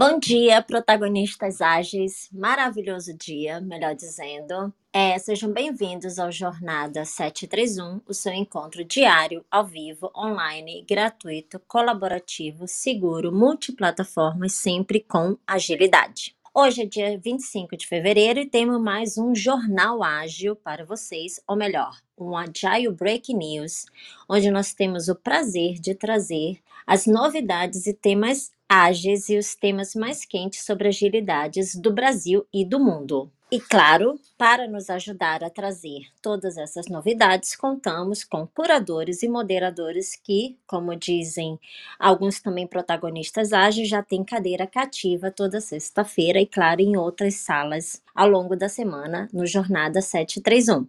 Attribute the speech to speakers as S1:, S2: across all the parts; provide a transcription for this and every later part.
S1: Bom dia, protagonistas ágeis. Maravilhoso dia, melhor dizendo. É, sejam bem-vindos ao Jornada 731, o seu encontro diário, ao vivo, online, gratuito, colaborativo, seguro, multiplataforma e sempre com agilidade. Hoje é dia 25 de fevereiro e temos mais um jornal ágil para vocês, ou melhor, um Agile Break News, onde nós temos o prazer de trazer as novidades e temas ágeis e os temas mais quentes sobre agilidades do Brasil e do mundo. E claro, para nos ajudar a trazer todas essas novidades, contamos com curadores e moderadores que, como dizem alguns também protagonistas ágeis, já têm cadeira cativa toda sexta-feira e, claro, em outras salas ao longo da semana no Jornada 731.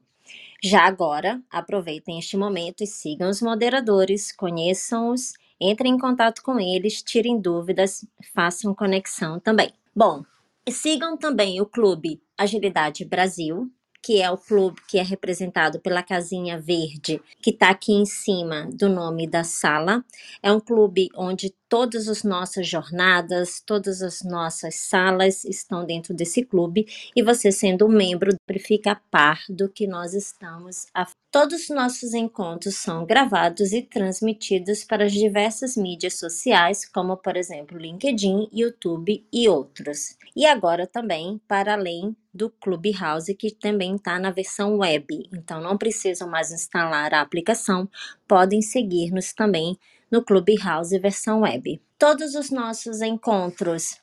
S1: Já agora, aproveitem este momento e sigam os moderadores, conheçam-os, entrem em contato com eles, tirem dúvidas, façam conexão também. Bom, sigam também o Clube Agilidade Brasil, que é o clube que é representado pela casinha verde, que está aqui em cima do nome da sala. É um clube onde todas as nossas jornadas, todas as nossas salas estão dentro desse clube e você sendo membro fica a par do que nós estamos a Todos os nossos encontros são gravados e transmitidos para as diversas mídias sociais, como por exemplo LinkedIn, YouTube e outros. E agora também para além do Clubhouse, que também está na versão web. Então não precisam mais instalar a aplicação, podem seguir-nos também no Clubhouse versão web. Todos os nossos encontros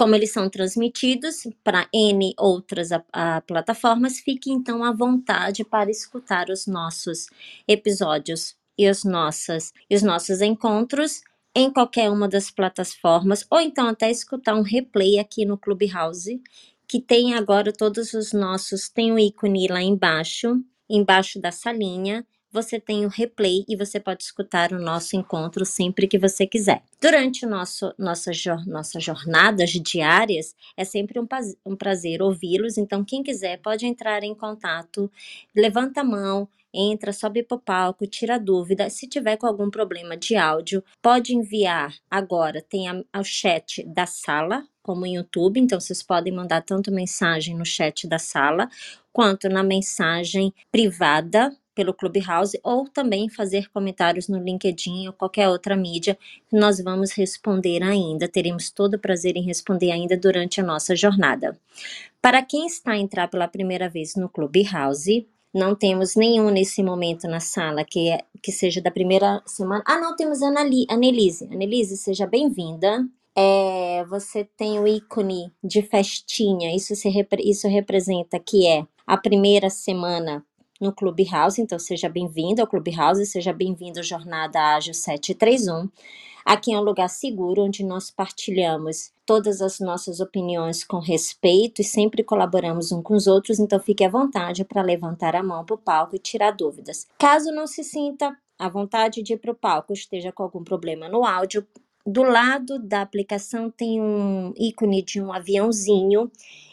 S1: como eles são transmitidos para N outras a, a, plataformas, fique então à vontade para escutar os nossos episódios e os, nossas, e os nossos encontros em qualquer uma das plataformas, ou então até escutar um replay aqui no Clubhouse, que tem agora todos os nossos, tem o um ícone lá embaixo, embaixo da salinha, você tem o replay e você pode escutar o nosso encontro sempre que você quiser. Durante nosso, nossa, nossas jornadas diárias, é sempre um, um prazer ouvi-los, então quem quiser pode entrar em contato, levanta a mão, entra, sobe para o palco, tira dúvida. Se tiver com algum problema de áudio, pode enviar agora, tem o chat da sala, como o YouTube, então vocês podem mandar tanto mensagem no chat da sala, quanto na mensagem privada pelo Clubhouse ou também fazer comentários no LinkedIn ou qualquer outra mídia nós vamos responder ainda. Teremos todo o prazer em responder ainda durante a nossa jornada. Para quem está a entrar pela primeira vez no Clubhouse, não temos nenhum nesse momento na sala que, é, que seja da primeira semana. Ah, não, temos a Annelise. Annelise, seja bem-vinda. É, você tem o ícone de festinha, isso, se, isso representa que é a primeira semana no Clubhouse, então seja bem-vindo ao Clubhouse, seja bem-vindo à Jornada Ágil 731. Aqui é um lugar seguro onde nós partilhamos todas as nossas opiniões com respeito e sempre colaboramos uns com os outros, então fique à vontade para levantar a mão para o palco e tirar dúvidas. Caso não se sinta à vontade de ir para o palco, esteja com algum problema no áudio, do lado da aplicação tem um ícone de um aviãozinho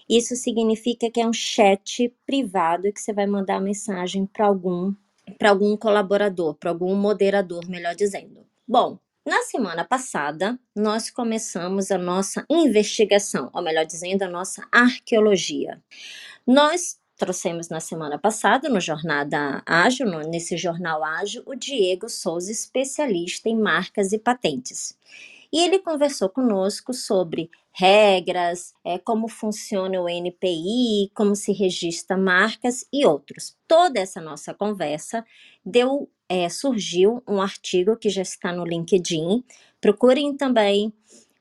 S1: isso significa que é um chat privado que você vai mandar mensagem para algum para algum colaborador, para algum moderador, melhor dizendo. Bom, na semana passada, nós começamos a nossa investigação, ou melhor dizendo, a nossa arqueologia. Nós trouxemos na semana passada, no Jornada Ágil, nesse jornal ágil, o Diego Souza, especialista em marcas e patentes. E ele conversou conosco sobre regras, é, como funciona o NPI, como se registra marcas e outros. Toda essa nossa conversa deu, é, surgiu um artigo que já está no LinkedIn. Procurem também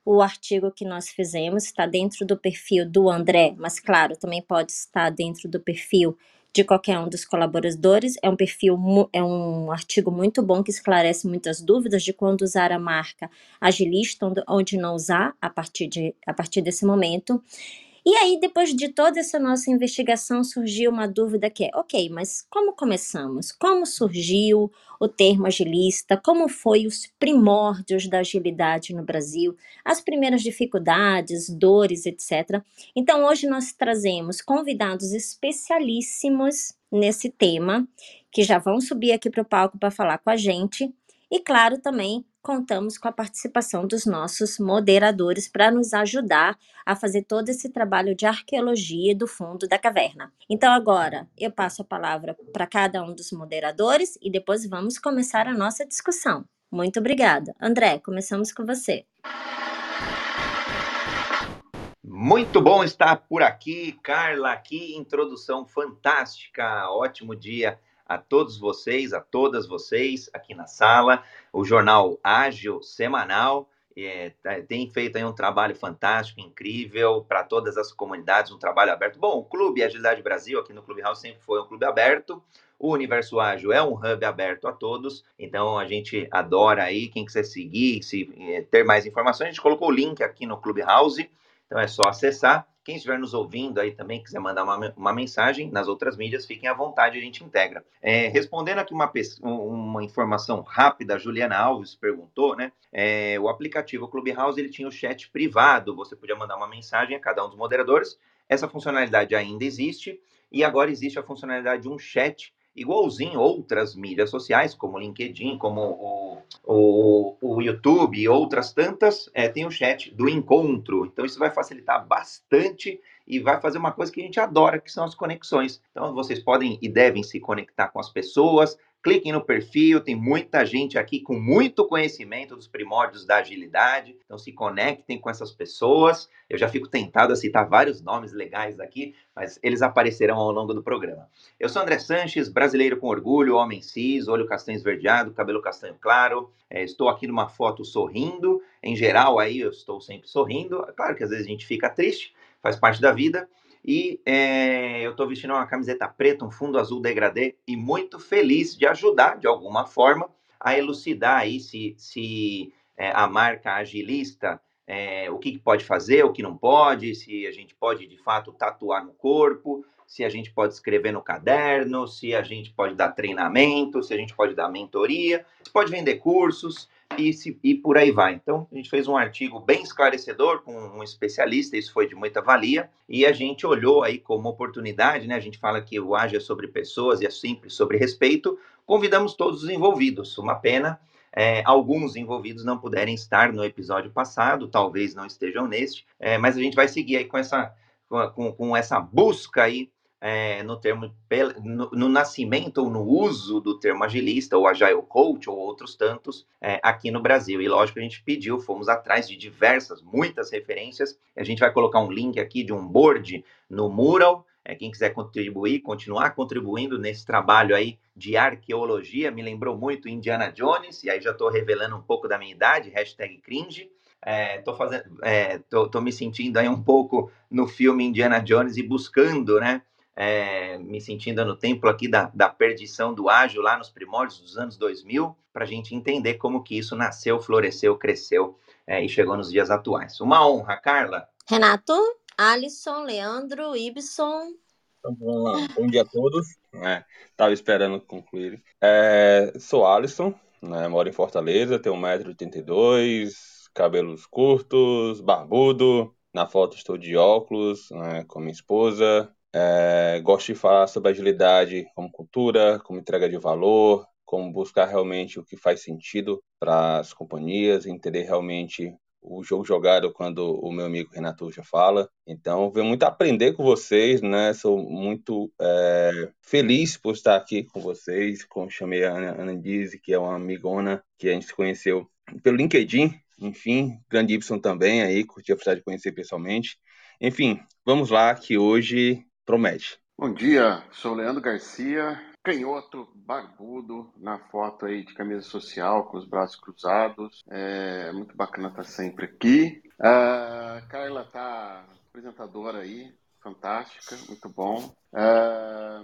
S1: o artigo que nós fizemos, está dentro do perfil do André, mas claro, também pode estar dentro do perfil de qualquer um dos colaboradores. É um perfil, é um artigo muito bom que esclarece muitas dúvidas de quando usar a marca agilista, onde não usar a partir, de, a partir desse momento. E aí, depois de toda essa nossa investigação, surgiu uma dúvida que é, ok, mas como começamos? Como surgiu o termo agilista? Como foi os primórdios da agilidade no Brasil? As primeiras dificuldades, dores, etc. Então, hoje nós trazemos convidados especialíssimos nesse tema, que já vão subir aqui para o palco para falar com a gente. E claro, também contamos com a participação dos nossos moderadores para nos ajudar a fazer todo esse trabalho de arqueologia do fundo da caverna. Então, agora eu passo a palavra para cada um dos moderadores e depois vamos começar a nossa discussão. Muito obrigada. André, começamos com você.
S2: Muito bom estar por aqui, Carla. Que introdução fantástica. Ótimo dia a todos vocês, a todas vocês aqui na sala. O jornal Ágil semanal é, tá, tem feito aí um trabalho fantástico, incrível para todas as comunidades, um trabalho aberto. Bom, o Clube Agilidade Brasil aqui no Clube House sempre foi um clube aberto. O Universo Ágil é um hub aberto a todos, então a gente adora aí. Quem quiser seguir, se é, ter mais informações, a gente colocou o link aqui no Clubhouse, então é só acessar. Quem estiver nos ouvindo aí também, quiser mandar uma, uma mensagem nas outras mídias, fiquem à vontade, a gente integra. É, respondendo aqui uma, uma informação rápida, a Juliana Alves perguntou, né? É, o aplicativo Clubhouse ele tinha o chat privado, você podia mandar uma mensagem a cada um dos moderadores. Essa funcionalidade ainda existe, e agora existe a funcionalidade de um chat igualzinho outras mídias sociais, como o LinkedIn, como o, o, o YouTube e outras tantas, é, tem o chat do encontro. Então, isso vai facilitar bastante e vai fazer uma coisa que a gente adora, que são as conexões. Então, vocês podem e devem se conectar com as pessoas, cliquem no perfil, tem muita gente aqui com muito conhecimento dos primórdios da agilidade, então se conectem com essas pessoas. Eu já fico tentado a citar vários nomes legais aqui, mas eles aparecerão ao longo do programa. Eu sou André Sanches, brasileiro com orgulho, homem cis, olho castanho esverdeado, cabelo castanho claro. É, estou aqui numa foto sorrindo. Em geral, aí eu estou sempre sorrindo. É claro que às vezes a gente fica triste, faz parte da vida. E é, eu estou vestindo uma camiseta preta, um fundo azul degradê e muito feliz de ajudar, de alguma forma, a elucidar aí se, se é, a marca agilista, é, o que, que pode fazer, o que não pode, se a gente pode de fato tatuar no corpo, se a gente pode escrever no caderno, se a gente pode dar treinamento, se a gente pode dar mentoria, se pode vender cursos, e, se, e por aí vai. Então, a gente fez um artigo bem esclarecedor com um especialista, isso foi de muita valia, e a gente olhou aí como oportunidade, né? A gente fala que o Age é sobre pessoas e é sempre sobre respeito. Convidamos todos os envolvidos. Uma pena é, alguns envolvidos não puderem estar no episódio passado, talvez não estejam neste, é, mas a gente vai seguir aí com essa, com, com essa busca aí é, no termo no, no, nascimento ou no uso do termo agilista ou agile coach ou outros tantos é, aqui no Brasil. E lógico a gente pediu, fomos atrás de diversas, muitas referências. A gente vai colocar um link aqui de um board no mural. É, quem quiser contribuir, continuar contribuindo nesse trabalho aí de arqueologia, me lembrou muito Indiana Jones, e aí já estou revelando um pouco da minha idade, hashtag cringe. É, fazendo, é, tô, tô me sentindo aí um pouco no filme Indiana Jones e buscando, né, é, me sentindo no templo aqui da, da perdição do ágil lá nos primórdios dos anos 2000, para a gente entender como que isso nasceu, floresceu, cresceu é, e chegou nos dias atuais. Uma honra, Carla.
S1: Renato, Alisson, Leandro, Ibson.
S3: Então, Bom dia a todos. Estava é, esperando concluir. É, sou Alisson, né, moro em Fortaleza, tenho 1,82m, cabelos curtos, barbudo. Na foto estou de óculos, né, com minha esposa, é, gosto de falar sobre agilidade como cultura, como entrega de valor, como buscar realmente o que faz sentido para as companhias, entender realmente o jogo jogado quando o meu amigo Renato já fala. Então, venho muito aprender com vocês, né? Sou muito é, feliz por estar aqui com vocês. Como chamei a Ana, Ana Dizzy, que é uma amigona que a gente se conheceu pelo LinkedIn. Enfim, grande Y também aí, curti a oportunidade de conhecer pessoalmente. Enfim, vamos lá que hoje promete.
S4: Bom dia, sou Leandro Garcia, canhoto, barbudo, na foto aí de camisa social, com os braços cruzados. É muito bacana estar sempre aqui. A Carla tá apresentadora aí, fantástica, muito bom. É,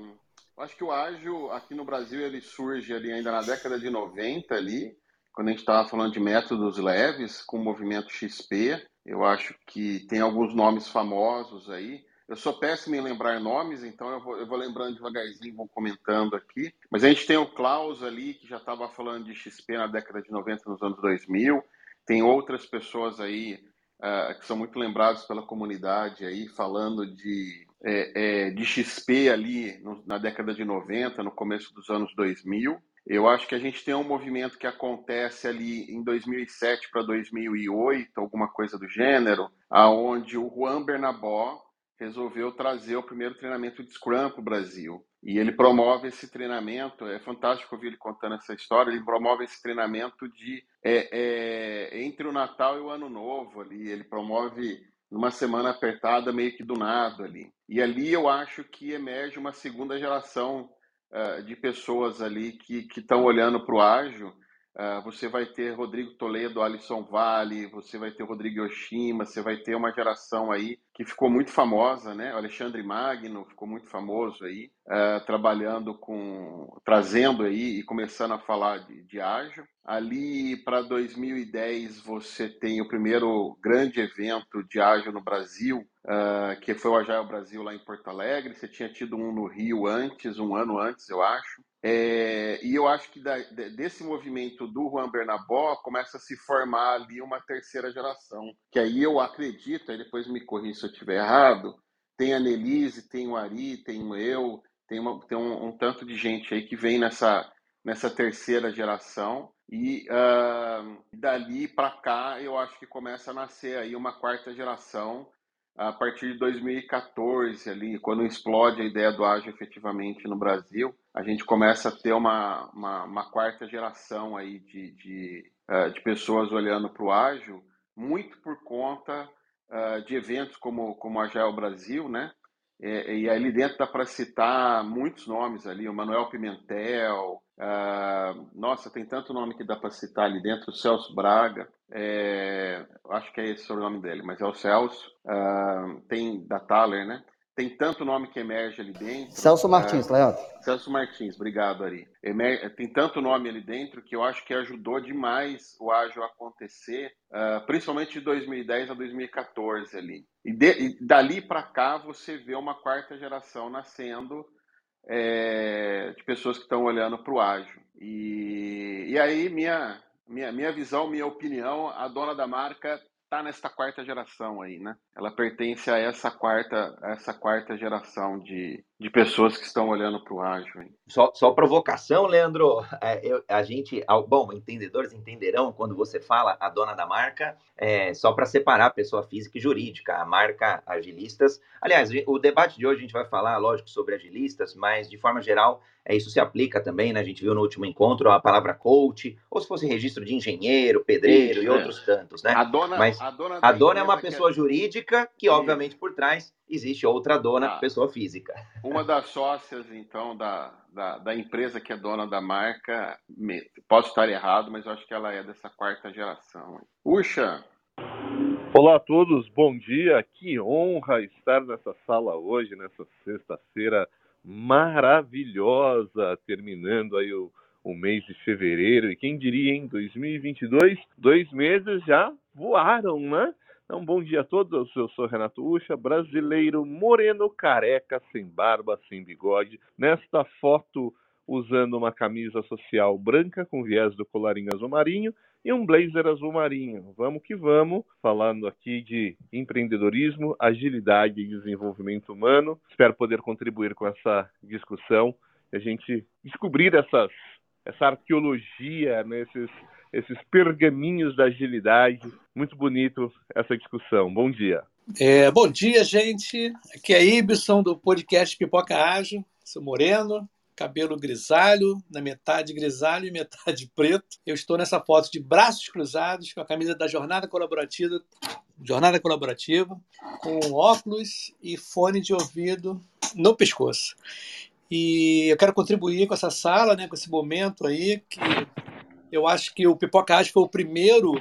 S4: acho que o ágil aqui no Brasil ele surge ali ainda na década de 90 ali, quando a gente estava falando de métodos leves com o movimento XP. Eu acho que tem alguns nomes famosos aí. Eu sou péssimo em lembrar nomes, então eu vou, eu vou lembrando devagarzinho, vou comentando aqui. Mas a gente tem o Klaus ali, que já estava falando de XP na década de 90, nos anos 2000. Tem outras pessoas aí uh, que são muito lembradas pela comunidade aí, falando de, é, é, de XP ali no, na década de 90, no começo dos anos 2000. Eu acho que a gente tem um movimento que acontece ali em 2007 para 2008, alguma coisa do gênero, aonde o Juan Bernabó resolveu trazer o primeiro treinamento de Scrum para o Brasil. E ele promove esse treinamento, é fantástico ouvir ele contando essa história, ele promove esse treinamento de é, é, entre o Natal e o Ano Novo ali, ele promove numa semana apertada meio que do nada ali. E ali eu acho que emerge uma segunda geração uh, de pessoas ali que estão olhando para o ágil Uh, você vai ter Rodrigo Toledo, Alisson Vale, você vai ter Rodrigo Yoshima, você vai ter uma geração aí que ficou muito famosa, né? O Alexandre Magno ficou muito famoso aí, uh, trabalhando com, trazendo aí e começando a falar de, de ágil. Ali para 2010 você tem o primeiro grande evento de ágil no Brasil, uh, que foi o Agile Brasil lá em Porto Alegre. Você tinha tido um no Rio antes, um ano antes, eu acho. É, e eu acho que da, desse movimento do Juan Bernabó começa a se formar ali uma terceira geração. Que aí eu acredito, aí depois me corri se eu estiver errado, tem a Nelise, tem o Ari, tem eu, tem, uma, tem um, um, tanto de gente aí que vem nessa, nessa terceira geração. E uh, dali para cá eu acho que começa a nascer aí uma quarta geração a partir de 2014, ali, quando explode a ideia do ágil efetivamente no Brasil, a gente começa a ter uma, uma, uma quarta geração aí de, de, uh, de pessoas olhando para o ágil, muito por conta uh, de eventos como, como a Agile Brasil, né? E, e ali dentro dá para citar muitos nomes ali, o Manuel Pimentel, uh, nossa, tem tanto nome que dá para citar ali dentro, o Celso Braga, é, acho que é esse o nome dele, mas é o Celso, uh, tem da Thaler, né? Tem tanto nome que emerge ali dentro.
S5: Celso Martins, uh, Leandro.
S4: Celso Martins, obrigado, Ari. Emer... Tem tanto nome ali dentro que eu acho que ajudou demais o ágil a acontecer, uh, principalmente de 2010 a 2014 ali. E, de... e dali para cá você vê uma quarta geração nascendo é... de pessoas que estão olhando para o ágil. E... e aí minha minha, minha visão, minha opinião, a dona da marca está nesta quarta geração aí, né? Ela pertence a essa quarta, a essa quarta geração de, de pessoas que estão olhando para o ágil.
S2: Só, só provocação, Leandro. É, eu, a gente, bom, entendedores entenderão quando você fala a dona da marca, é, só para separar pessoa física e jurídica, a marca agilistas. Aliás, o debate de hoje a gente vai falar, lógico, sobre agilistas, mas de forma geral, é, isso se aplica também, né? A gente viu no último encontro a palavra coach, ou se fosse registro de engenheiro, pedreiro isso, e é. outros tantos, né?
S4: A dona,
S2: mas
S4: a dona,
S2: a dona é uma pessoa é... jurídica que, obviamente, por trás existe outra dona, ah, pessoa física.
S4: Uma das sócias, então, da, da, da, empresa que é dona da marca, posso estar errado, mas eu acho que ela é dessa quarta geração. Puxa!
S6: Olá a todos, bom dia. Que honra estar nessa sala hoje, nessa sexta-feira maravilhosa, terminando aí o, o mês de fevereiro. E quem diria, em 2022, dois meses já voaram, né? Então, bom dia a todos. Eu sou Renato Ucha, brasileiro moreno, careca, sem barba, sem bigode. Nesta foto, usando uma camisa social branca com viés do colarinho azul marinho e um blazer azul marinho. Vamos que vamos, falando aqui de empreendedorismo, agilidade e desenvolvimento humano. Espero poder contribuir com essa discussão e a gente descobrir essas, essa arqueologia nesses esses pergaminhos da agilidade. Muito bonito essa discussão. Bom dia.
S7: É, bom dia, gente. Aqui é Ibson do podcast Pipoca Ágil. Sou moreno, cabelo grisalho, na metade grisalho e metade preto. Eu estou nessa foto de braços cruzados, com a camisa da Jornada Colaborativa, Jornada Colaborativa, com óculos e fone de ouvido no pescoço. E eu quero contribuir com essa sala, né, com esse momento aí que eu acho que o Pipocast foi o primeiro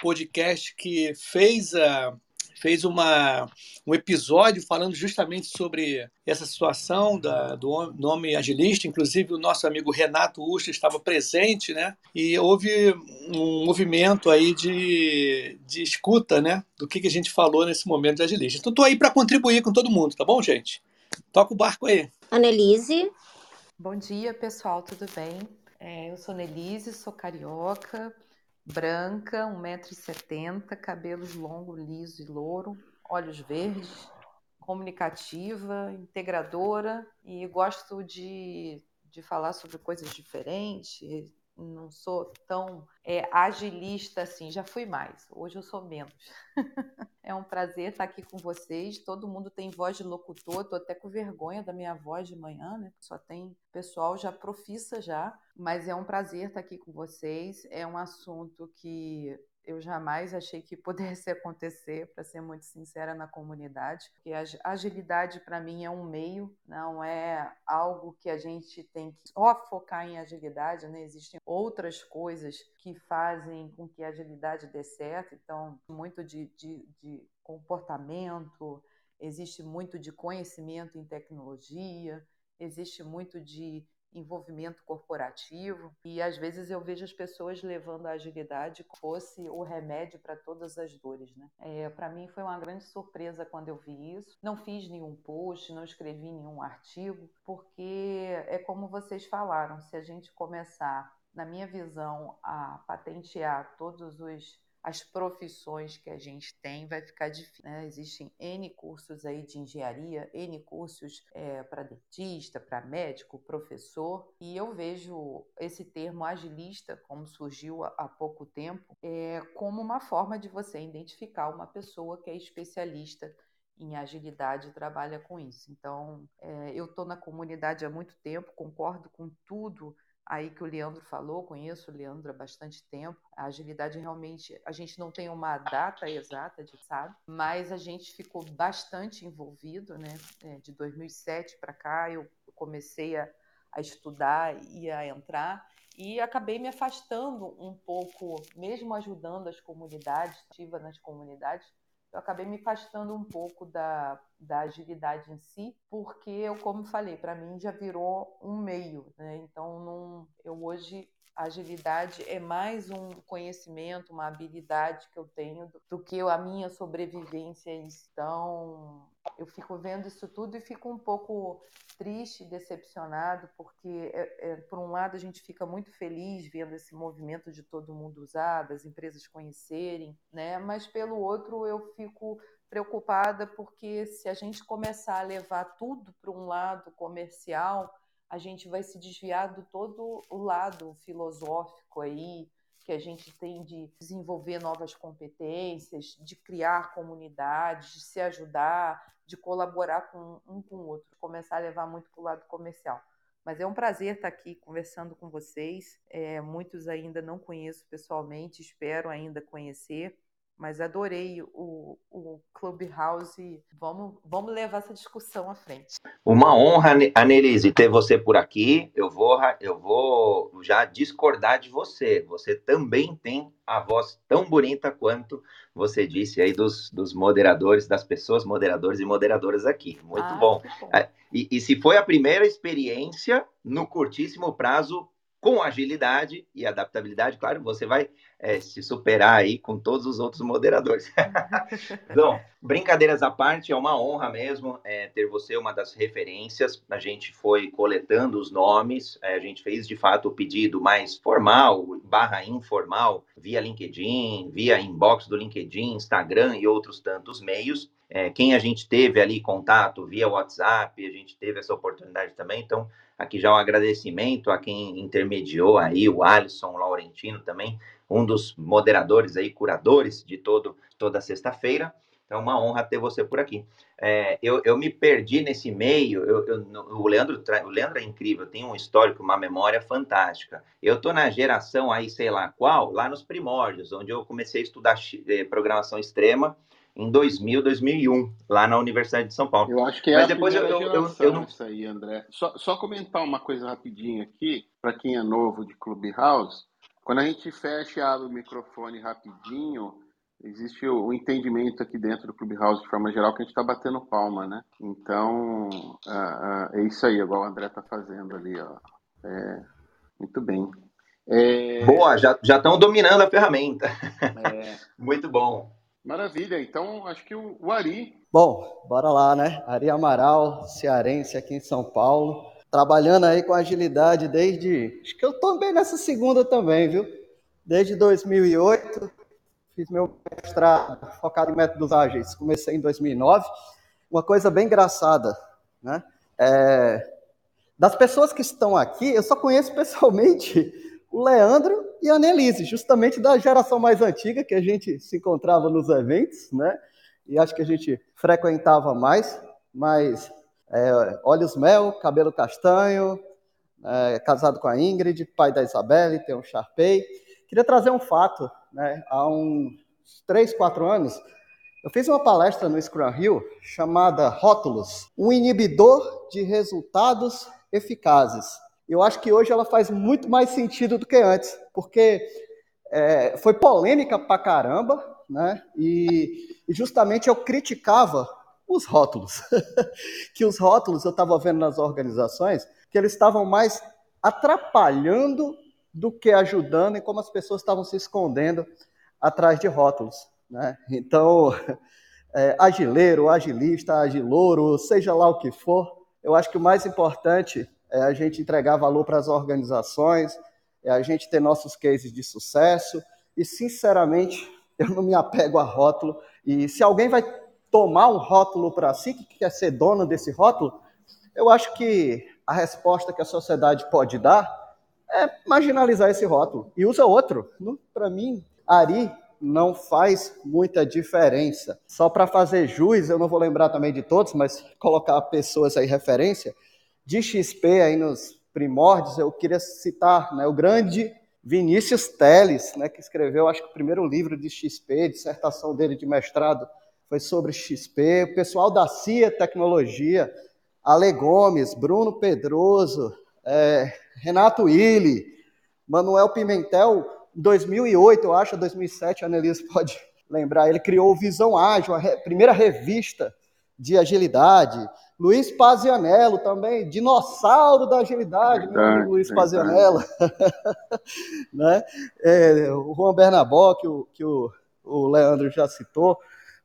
S7: podcast que fez a fez uma, um episódio falando justamente sobre essa situação da, do nome agilista. Inclusive, o nosso amigo Renato Ustra estava presente, né? E houve um movimento aí de, de escuta, né? Do que, que a gente falou nesse momento de agilista. Então, estou aí para contribuir com todo mundo, tá bom, gente? Toca o barco aí.
S1: Annelise.
S8: Bom dia, pessoal, tudo bem? É, eu sou Nelise, sou carioca, branca, 1,70m, cabelos longos, liso e louro, olhos verdes, comunicativa, integradora e gosto de, de falar sobre coisas diferentes, não sou tão é, agilista assim, já fui mais, hoje eu sou menos. é um prazer estar aqui com vocês. Todo mundo tem voz de locutor, estou até com vergonha da minha voz de manhã, né? Só tem pessoal já profissa já, mas é um prazer estar aqui com vocês. É um assunto que eu jamais achei que pudesse acontecer, para ser muito sincera, na comunidade, porque a agilidade para mim é um meio, não é algo que a gente tem que só focar em agilidade, né? Existem outras coisas que fazem com que a agilidade dê certo, então, muito de, de, de comportamento, existe muito de conhecimento em tecnologia, existe muito de envolvimento corporativo e às vezes eu vejo as pessoas levando a agilidade como fosse o remédio para todas as dores, né? É, para mim foi uma grande surpresa quando eu vi isso. Não fiz nenhum post, não escrevi nenhum artigo, porque é como vocês falaram, se a gente começar, na minha visão, a patentear todos os as profissões que a gente tem, vai ficar difícil. Né? Existem N cursos aí de engenharia, N cursos é, para dentista, para médico, professor, e eu vejo esse termo agilista, como surgiu há pouco tempo, é, como uma forma de você identificar uma pessoa que é especialista em agilidade e trabalha com isso. Então, é, eu estou na comunidade há muito tempo, concordo com tudo aí que o Leandro falou, conheço o Leandro há bastante tempo. A agilidade realmente, a gente não tem uma data exata, de sabe, mas a gente ficou bastante envolvido, né? É, de 2007 para cá, eu comecei a, a estudar e a entrar e acabei me afastando um pouco, mesmo ajudando as comunidades, ativa nas comunidades, eu acabei me afastando um pouco da, da agilidade em si, porque eu, como falei, para mim já virou um meio, né? Então, não, eu hoje agilidade é mais um conhecimento, uma habilidade que eu tenho do, do que a minha sobrevivência. Então, eu fico vendo isso tudo e fico um pouco triste, decepcionado, porque, é, é, por um lado, a gente fica muito feliz vendo esse movimento de todo mundo usar, das empresas conhecerem, né? mas, pelo outro, eu fico preocupada porque se a gente começar a levar tudo para um lado comercial, a gente vai se desviar do todo o lado filosófico aí, que a gente tem de desenvolver novas competências, de criar comunidades, de se ajudar, de colaborar com um com o outro, começar a levar muito para o lado comercial. Mas é um prazer estar aqui conversando com vocês. É, muitos ainda não conheço pessoalmente, espero ainda conhecer mas adorei o, o Clubhouse. Vamos, vamos levar essa discussão à frente.
S2: Uma honra, Anelise, ter você por aqui. Eu vou, eu vou já discordar de você. Você também tem a voz tão bonita quanto você disse aí dos, dos moderadores, das pessoas moderadores e moderadoras aqui. Muito ah, bom. bom. É, e, e se foi a primeira experiência, no curtíssimo prazo, com agilidade e adaptabilidade, claro, você vai é, se superar aí com todos os outros moderadores. então, brincadeiras à parte, é uma honra mesmo é, ter você uma das referências. A gente foi coletando os nomes, é, a gente fez de fato o pedido mais formal, barra informal, via LinkedIn, via inbox do LinkedIn, Instagram e outros tantos meios. É, quem a gente teve ali contato via WhatsApp, a gente teve essa oportunidade também, então Aqui já um agradecimento a quem intermediou aí, o Alisson Laurentino também, um dos moderadores aí, curadores de todo, toda sexta-feira. Então, é uma honra ter você por aqui. É, eu, eu me perdi nesse meio. Eu, eu, o, Leandro, o Leandro é incrível, tem um histórico, uma memória fantástica. Eu estou na geração aí, sei lá qual, lá nos primórdios, onde eu comecei a estudar eh, programação extrema em 2000, 2001, lá na Universidade de São Paulo.
S4: Eu acho que é Mas a depois eu, eu, eu, eu não... isso aí, André. Só, só comentar uma coisa rapidinho aqui, para quem é novo de Clubhouse. Quando a gente fecha e abre o microfone rapidinho, existe o, entendimento aqui dentro do Clubhouse, de forma geral, que a gente está batendo palma, né? Então, uh, uh, é isso aí, igual o André está fazendo ali, ó. É, muito bem.
S2: É... Boa, já estão dominando a ferramenta. É... muito bom.
S4: Maravilha, então acho que o, o Ari.
S5: Bom, bora lá, né? Ari Amaral, cearense aqui em São Paulo, trabalhando aí com agilidade desde. Acho que eu tô bem nessa segunda também, viu? Desde 2008, fiz meu mestrado focado em métodos ágeis, comecei em 2009. Uma coisa bem engraçada, né? É, Das pessoas que estão aqui, eu só conheço pessoalmente o Leandro e a Annelise, justamente da geração mais antiga, que a gente se encontrava nos eventos, né? E acho que a gente frequentava mais, mas é, olhos mel, cabelo castanho, é, casado com a Ingrid, pai da Isabelle, tem um Sharpei. Queria trazer um fato, né? Há uns três, quatro anos, eu fiz uma palestra no Scrum Hill chamada Rótulos, um inibidor de resultados eficazes. Eu acho que hoje ela faz muito mais sentido do que antes, porque é, foi polêmica pra caramba, né? E, e justamente eu criticava os rótulos, que os rótulos eu estava vendo nas organizações que eles estavam mais atrapalhando do que ajudando e como as pessoas estavam se escondendo atrás de rótulos. Né? Então, é, agileiro, agilista, agilouro, seja lá o que for, eu acho que o mais importante é a gente entregar valor para as organizações, é a gente ter nossos cases de sucesso e, sinceramente, eu não me apego a rótulo. E se alguém vai tomar um rótulo para si, que quer ser dono desse rótulo, eu acho que a resposta que a sociedade pode dar é marginalizar esse rótulo e usa outro. Para mim, Ari não faz muita diferença. Só para fazer jus, eu não vou lembrar também de todos, mas colocar pessoas aí referência, de XP aí nos primórdios, eu queria citar né, o grande Vinícius Teles, né, que escreveu, acho que o primeiro livro de XP, dissertação dele de mestrado foi sobre XP, o pessoal da CIA Tecnologia, Ale Gomes, Bruno Pedroso, é, Renato Illy, Manuel Pimentel, 2008, eu acho, 2007, a Annelise pode lembrar, ele criou o Visão Ágil, a re, primeira revista de agilidade. Luiz Pazianello também, dinossauro da agilidade, verdade, meu amigo Luiz Pazianello. né? É, o Juan Bernabó, que, o, que o, o Leandro já citou.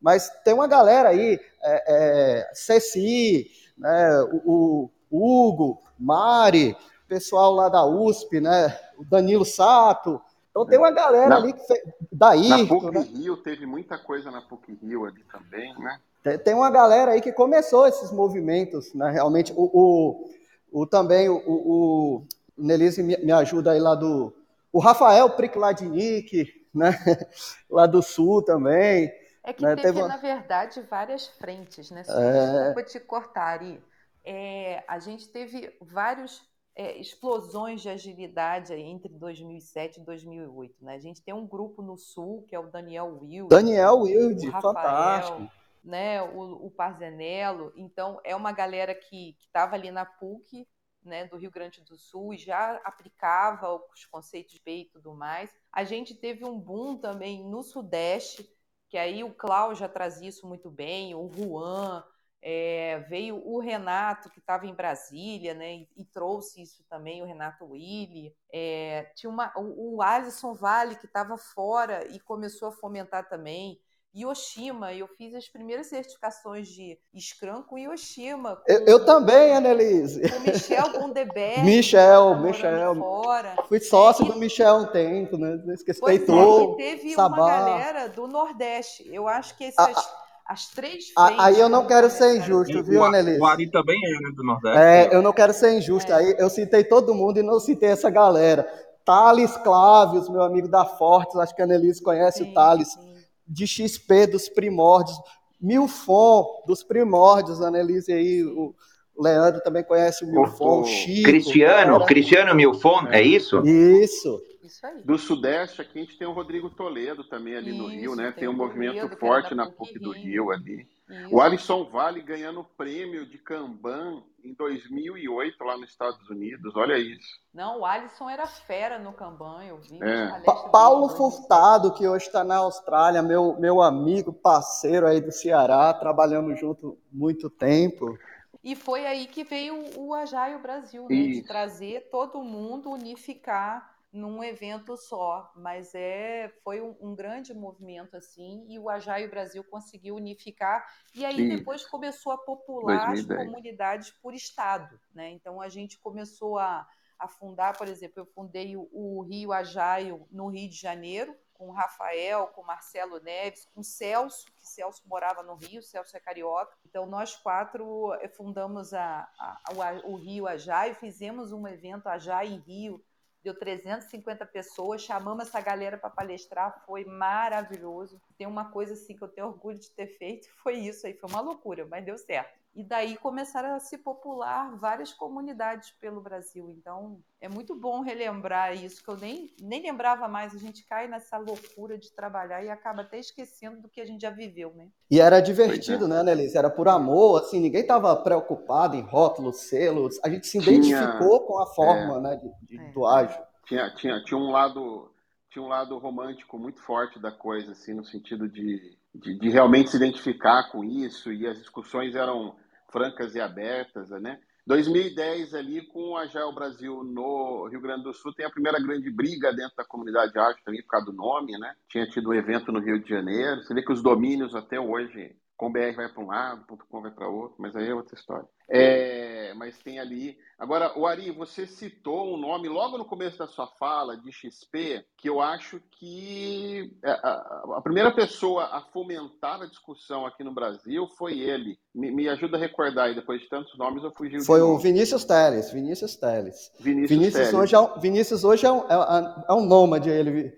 S5: Mas tem uma galera aí, é, é, CSI, né, o, o Hugo, Mari, pessoal lá da USP, né, o Danilo Sato, então tem uma galera na, ali que fez, daí.
S4: Na PUC né? Rio teve muita coisa na PUC Rio ali também, né?
S5: Tem, tem uma galera aí que começou esses movimentos, né? Realmente, o, o, o também o, o, o Nelise me, me, ajuda aí lá do. O Rafael Prikladnik, né? lá do Sul também.
S8: É que né? teve, uma... na verdade, várias frentes, né? É... Desculpa te cortar, Ari. É, a gente teve vários é, explosões de agilidade entre 2007 e 2008. Né? A gente tem um grupo no Sul, que é o Daniel Wilde.
S5: Daniel Wilde, fantástico.
S8: Né, o, o Parzenello. Então, é uma galera que estava ali na PUC, né, do Rio Grande do Sul e já aplicava os conceitos de e tudo mais. A gente teve um boom também no Sudeste, que aí o Cláudio já trazia isso muito bem, o Juan, é, veio o Renato, que estava em Brasília, né, e, e, trouxe isso também, o Renato Willi. É, tinha uma, o, o Alisson Vale, que estava fora e começou a fomentar também. Yoshima, eu fiz as primeiras certificações de Scrum com Yoshima. Com,
S5: eu, eu, também, Annelise.
S8: Com Michel Gondeberg.
S5: Michel, tá Michel. Fora. Fui sócio é, do Michel um tempo, né? Esqueci,
S8: pois é, e teve Sabá. uma galera do Nordeste. Eu acho que essas... A, as três frentes.
S5: Aí eu não quero ser injusto, viu, Annelise?
S3: O Ari também é, né, do Nordeste.
S5: É, eu não quero ser injusto. É. Aí eu citei todo mundo e não citei essa galera. Thales Clávios, meu amigo da Fortes, acho que a Annelise conhece sim, o Thales, sim. De XP dos primórdios, Milfon dos primórdios, a Annelise aí, o Leandro também conhece o Milfon, o Chico.
S2: Cristiano, cara. Cristiano Milfon, é isso?
S5: Isso.
S4: Isso aí. Do Sudeste, aqui a gente tem o Rodrigo Toledo também ali Isso, no Rio, né? Tem, tem um movimento Rio, forte na PUC do Rio ali. Isso. O Alisson Vale ganhando o prêmio de Kanban em 2008 lá nos Estados Unidos. Olha isso.
S8: Não, o Alisson era fera no Kanban, eu vi.
S5: É. Paulo Furtado, que hoje está na Austrália, meu, meu amigo, parceiro aí do Ceará, trabalhando junto muito tempo.
S8: E foi aí que veio o Agile Brasil, né? De trazer todo mundo, unificar num evento só, mas é foi um, um, grande movimento assim e o Agile Brasil conseguiu unificar e aí depois começou a popular 2010. as comunidades por estado, né? Então a gente começou a, a fundar, por exemplo, eu fundei o, o Rio Agile no Rio de Janeiro com o Rafael, com o Marcelo Neves, com o Celso, que Celso morava no Rio, Celso é carioca. Então, nós quatro eh, fundamos a, a, a, o Rio Ajá e fizemos um evento Ajá em Rio. Deu 350 pessoas, chamamos essa galera para palestrar, foi maravilhoso. Tem uma coisa assim que eu tenho orgulho de ter feito, foi isso aí, foi uma loucura, mas deu certo. E daí começaram a se popular várias comunidades pelo Brasil. Então, é muito bom relembrar isso, que eu nem, nem lembrava mais. A gente cai nessa loucura de trabalhar e acaba até esquecendo do que a gente já viveu, né?
S5: E era divertido, né, Nelise? Era por amor, assim, ninguém estava preocupado em rótulos, selos. A gente se identificou tinha, com a forma, é, né, de, de é. do ágil.
S4: Tinha, tinha, tinha um lado tinha um lado romântico muito forte da coisa, assim, no sentido de, de, de realmente se identificar com isso, e as discussões eram francas e abertas, né? 2010 ali com a Jael Brasil no Rio Grande do Sul tem a primeira grande briga dentro da comunidade arte também por causa do nome, né? Tinha tido um evento no Rio de Janeiro. Você vê que os domínios até hoje com BR vai para um lado, .com vai para outro, mas aí é outra história. É, mas tem ali. Agora, o Ari, você citou um nome logo no começo da sua fala de XP, que eu acho que é, a, a primeira pessoa a fomentar a discussão aqui no Brasil foi ele. Me, me ajuda a recordar aí, depois de tantos nomes eu fugi.
S5: Foi o Vinícius Teles, Vinícius Teles. Vinícius, Vinícius Teles. Hoje é um, Vinícius hoje é um, é, é um nômade, ele,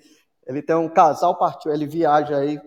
S5: ele tem um casal partiu, ele viaja aí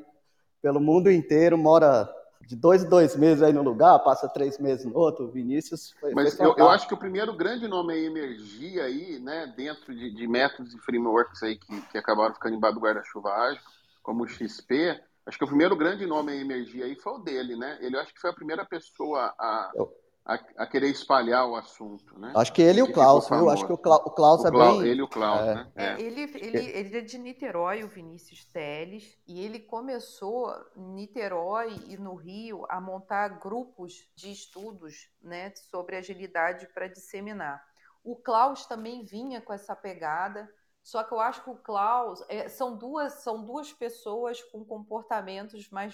S5: pelo mundo inteiro, mora de dois dois meses aí no lugar, passa três meses no outro, o Vinícius foi.
S4: Mas foi eu, eu, acho que o primeiro grande nome é Emergia aí, né, dentro de, de métodos e frameworks aí que, que acabaram ficando embaixo do guarda-chuva ágil, como o XP, acho que o primeiro grande nome é Emergia aí foi o dele, né? Ele acho que foi a primeira pessoa a. Eu a, a, querer espalhar o assunto, né?
S5: Acho que ele e o Klaus, viu? Acho que o, Klaus, o Klaus
S4: o
S5: é bem...
S4: Ele e o Klaus,
S8: é.
S4: né?
S8: É. ele, ele, ele é de Niterói, o Vinícius Teles, e ele começou em Niterói e no Rio a montar grupos de estudos né, sobre agilidade para disseminar. O Klaus também vinha com essa pegada, só que eu acho que o Klaus é, são duas são duas pessoas com comportamentos mais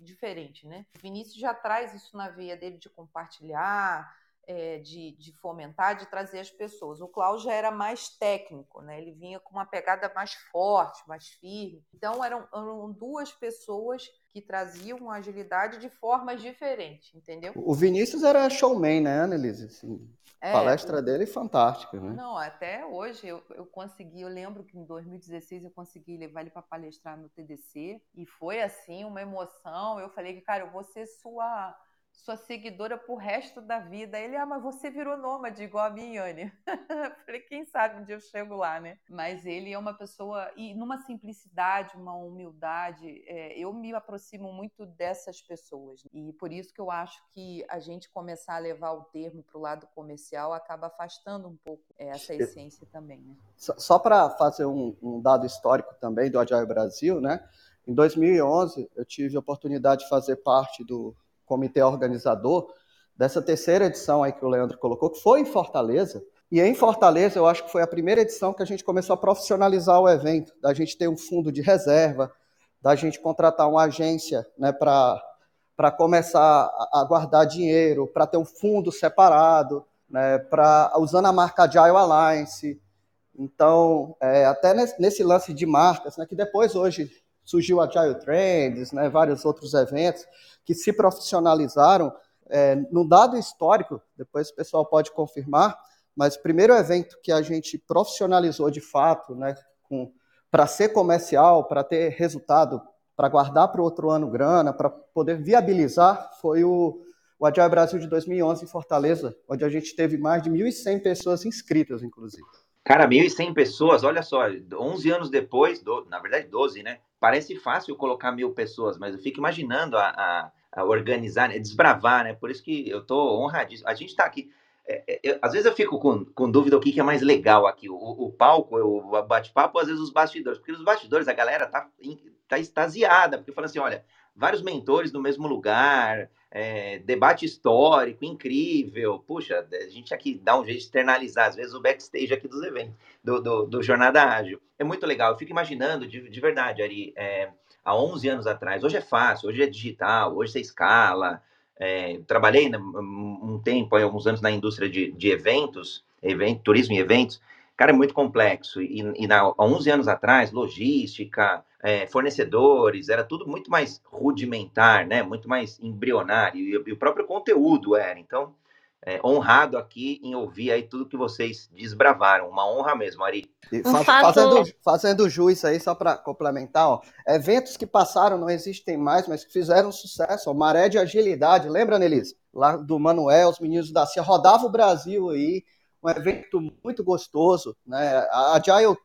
S8: diferentes, né? O Vinícius já traz isso na veia dele de compartilhar, é, de, de, fomentar, de trazer as pessoas. O Klaus já era mais técnico, né? Ele vinha com uma pegada mais forte, mais firme. Então eram, eram duas pessoas que traziam agilidade de formas diferentes, entendeu?
S5: O Vinícius era showman, né, Annelise? Assim, é, a palestra dele é fantástica, né?
S8: Não, até hoje eu, eu consegui, eu lembro que em 2016 eu consegui levar ele para palestrar no TDC e foi assim uma emoção. Eu falei que, cara, eu vou ser sua sua seguidora pro resto da vida. Ele, ah, mas você virou nômade igual a minha, Yane. Falei, quem sabe um dia eu chego lá, né? Mas ele é uma pessoa, e numa simplicidade, uma humildade, é, eu me aproximo muito dessas pessoas. E por isso que eu acho que a gente começar a levar o termo pro lado comercial acaba afastando um pouco é, essa essência também, né?
S5: Só, só para fazer um, um dado histórico também do Agile Brasil, né? Em 2011, eu tive a oportunidade de fazer parte do comitê organizador dessa terceira edição aí que o Leandro colocou, que foi em Fortaleza. E em Fortaleza, eu acho que foi a primeira edição que a gente começou a profissionalizar o evento, da gente ter um fundo de reserva, da gente contratar uma agência né, para começar a guardar dinheiro, para ter um fundo separado, né, pra, usando a marca Agile Alliance. Então, é, até nesse, lance de marcas, né, que depois hoje surgiu a Agile Trends, né, vários outros eventos que se profissionalizaram é, no dado histórico, depois o pessoal pode confirmar, mas o primeiro evento que a gente profissionalizou de fato, né, para ser comercial, para ter resultado, para guardar para o outro ano grana, para poder viabilizar, foi o, o Agile Brasil de 2011 em Fortaleza, onde a gente teve mais de 1.100 pessoas inscritas, inclusive.
S2: Cara, 1.100 pessoas, olha só, 11 anos depois, do, na verdade 12, né? Parece fácil colocar mil pessoas, mas eu fico imaginando a, a, a organizar, né? desbravar, né? Por isso que eu tô honradíssimo. A gente está aqui. É, é, eu, às vezes eu fico com, com dúvida o que, que é mais legal aqui, o, o palco, o bate-papo, às vezes os bastidores. Porque nos bastidores a galera tá, tá extasiada, porque fala assim: olha, vários mentores no mesmo lugar, é, debate histórico, incrível. Puxa, a gente aqui dá um jeito de externalizar, às vezes, o backstage aqui dos eventos, do, do, do Jornada Ágil. É muito legal. Eu fico imaginando, de, de verdade, Ari, é, há 11 anos atrás. Hoje é fácil, hoje é digital, hoje você escala. É, trabalhei um tempo, alguns anos, na indústria de, de eventos, evento, turismo e eventos. Cara, é muito complexo. E, e na, há 11 anos atrás, logística, é, fornecedores, era tudo muito mais rudimentar, né? Muito mais embrionário, e, e o próprio conteúdo era. Então, é, honrado aqui em ouvir aí tudo que vocês desbravaram. Uma honra mesmo, Ari.
S5: Faz, fato... fazendo, fazendo juiz aí, só para complementar, ó, eventos que passaram não existem mais, mas que fizeram sucesso. Ó, Maré de Agilidade, lembra, Nelise? Lá do Manuel, os meninos da CIA, rodava o Brasil aí, um evento muito gostoso, né? A Agile.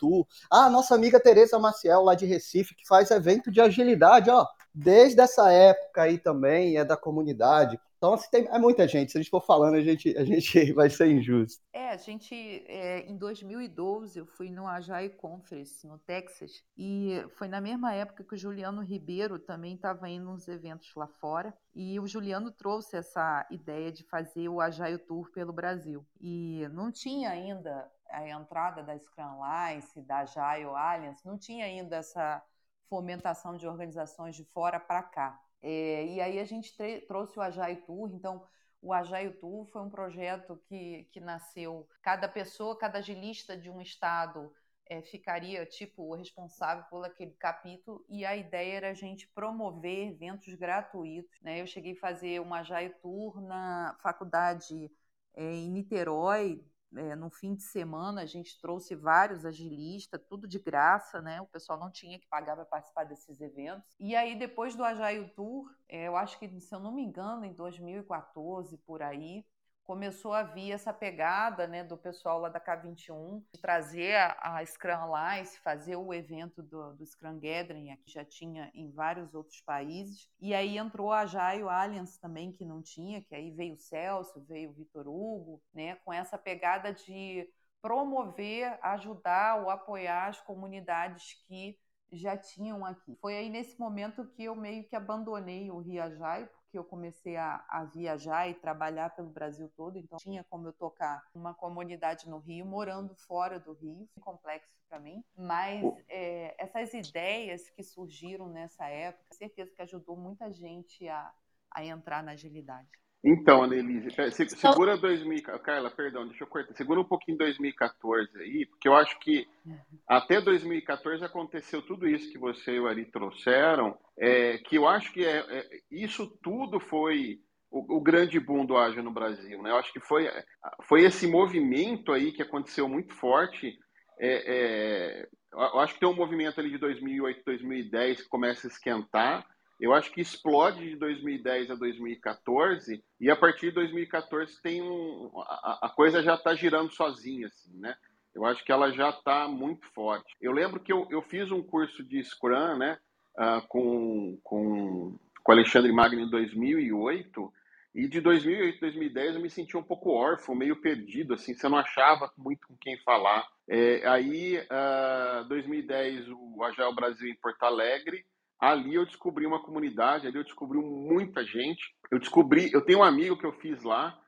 S5: Ah, a nossa amiga Tereza Maciel, lá de Recife, que faz evento de agilidade, ó, desde essa época aí também, é da comunidade. Então, assim, tem, é muita gente. Se a gente for falando, a gente, a gente vai ser injusto.
S8: É, a gente, é, em 2012, eu fui no Agile Conference, no Texas, e foi na mesma época que o Juliano Ribeiro também estava indo nos eventos lá fora, e o Juliano trouxe essa ideia de fazer o Agile Tour pelo Brasil. E não tinha ainda a entrada da Scrum Alliance, da Agile Alliance, não tinha ainda essa fomentação de organizações de fora para cá. É, e aí a gente trouxe o Agile Tour, então o Agile Tour foi um projeto que, que nasceu, cada pessoa, cada agilista de um estado é, ficaria tipo responsável por aquele capítulo e a ideia era a gente promover eventos gratuitos. Né? Eu cheguei a fazer uma Agile Tour na faculdade é, em Niterói, é, no fim de semana a gente trouxe vários agilistas, tudo de graça, né? O pessoal não tinha que pagar para participar desses eventos. E aí, depois do Agile Tour, é, eu acho que, se eu não me engano, em 2014, por aí, começou a vir essa pegada né, do pessoal lá da K21 de trazer a, a Scrum Alliance, fazer o evento do, do Scrum Gathering, que já tinha em vários outros países. E aí entrou a Agile Alliance também, que não tinha, que aí veio o Celso, veio o Vitor Hugo, né, com essa pegada de promover, ajudar ou apoiar as comunidades que já tinham aqui. Foi aí nesse momento que eu meio que abandonei o Riajai, que eu comecei a, a, viajar e trabalhar pelo Brasil todo, então tinha como eu tocar uma comunidade no Rio, morando fora do Rio, complexo para mim, mas é, essas ideias que surgiram nessa época, certeza que ajudou muita gente a, a entrar na agilidade.
S4: Então, Annelise, segura 2000, Carla, perdão, deixa eu cortar. Segura um pouquinho 2014 aí, porque eu acho que até 2014 aconteceu tudo isso que você e o Ari trouxeram, é, que eu acho que é, é isso tudo foi o, o, grande boom do ágil no Brasil, né? Eu acho que foi, foi esse movimento aí que aconteceu muito forte. É, é eu acho que tem um movimento ali de 2008, 2010 que começa a esquentar eu acho que explode de 2010 a 2014 e a partir de 2014 tem um, a, a coisa já está girando sozinha, assim, né? Eu acho que ela já está muito forte. Eu lembro que eu, eu fiz um curso de Scrum, né, uh, com, com, com Alexandre Magno em 2008 e de 2008 2010 eu me senti um pouco órfão, meio perdido, assim, você não achava muito com quem falar. É, aí, uh, ah, 2010, o Agile Brasil em Porto Alegre, Ali eu descobri uma comunidade, ali eu descobri muita gente. Eu descobri, eu tenho um amigo que eu fiz lá,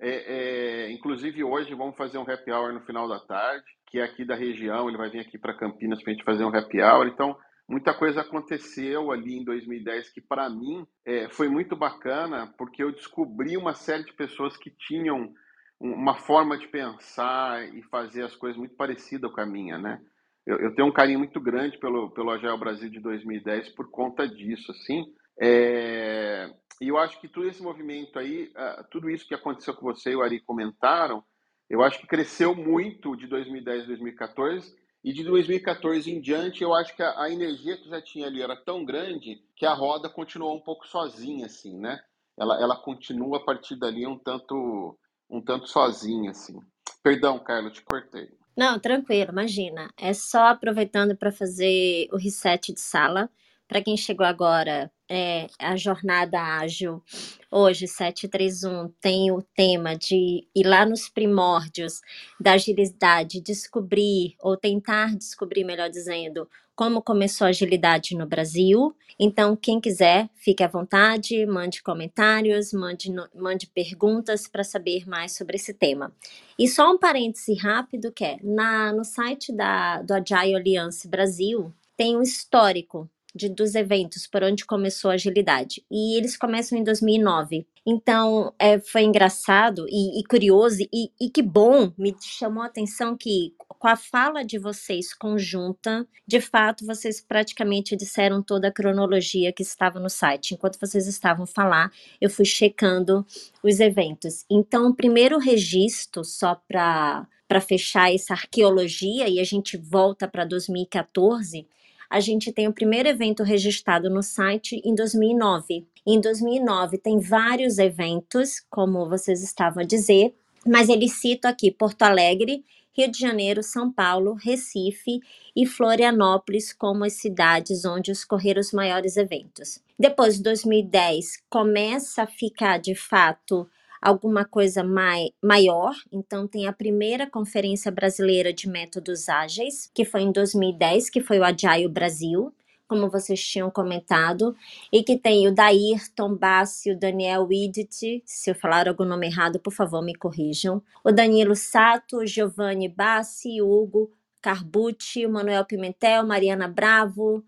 S4: é, é, inclusive hoje vamos fazer um happy hour no final da tarde, que é aqui da região, ele vai vir aqui para Campinas para a gente fazer um happy hour. Então, muita coisa aconteceu ali em 2010 que para mim é, foi muito bacana, porque eu descobri uma série de pessoas que tinham uma forma de pensar e fazer as coisas muito parecida com a minha, né? Eu, eu, tenho um carinho muito grande pelo, pelo Agile Brasil de 2010 por conta disso, assim. É, e eu acho que todo esse movimento aí, uh, tudo isso que aconteceu com você e o Ari comentaram, eu acho que cresceu muito de 2010 a 2014. E de 2014 em diante, eu acho que a, a, energia que já tinha ali era tão grande que a roda continuou um pouco sozinha, assim, né? Ela, ela continua a partir dali um tanto, um tanto sozinha, assim. Perdão, Carlos, te cortei.
S1: Não, tranquilo, imagina. É só aproveitando para fazer o reset de sala. Para quem chegou agora, é, a jornada ágil, hoje, 731, tem o tema de ir lá nos primórdios da agilidade, descobrir, ou tentar descobrir, melhor dizendo, como começou a agilidade no Brasil. Então, quem quiser, fique à vontade, mande comentários, mande, mande perguntas para saber mais sobre esse tema. E só um parêntese rápido que é, na, no site da, do Agile Alliance Brasil, tem um histórico de, dos eventos, por onde começou a agilidade. E eles começam em 2009. Então, é, foi engraçado e, e curioso, e, e, que bom, me chamou a atenção que, com a fala de vocês conjunta, de fato, vocês praticamente disseram toda a cronologia que estava no site. Enquanto vocês estavam falar, eu fui checando os eventos. Então, o primeiro registro, só para fechar essa arqueologia, e a gente volta para 2014 a gente tem o primeiro evento registrado no site em 2009. Em 2009 tem vários eventos, como vocês estavam a dizer, mas eles citam aqui Porto Alegre, Rio de Janeiro, São Paulo, Recife e Florianópolis como as cidades onde ocorreram os maiores eventos. Depois de 2010 começa a ficar de fato alguma coisa mai, maior. Então, tem a primeira Conferência Brasileira de Métodos Ágeis, que foi em 2010, que foi o Agile Brasil, como vocês tinham comentado, e que tem o Daírton Bassi, o Daniel Widit, se eu falar algum nome errado, por favor, me corrijam, o Danilo Sato, Giovanni Bassi, Hugo Carbucci, o Manuel Pimentel, Mariana Bravo,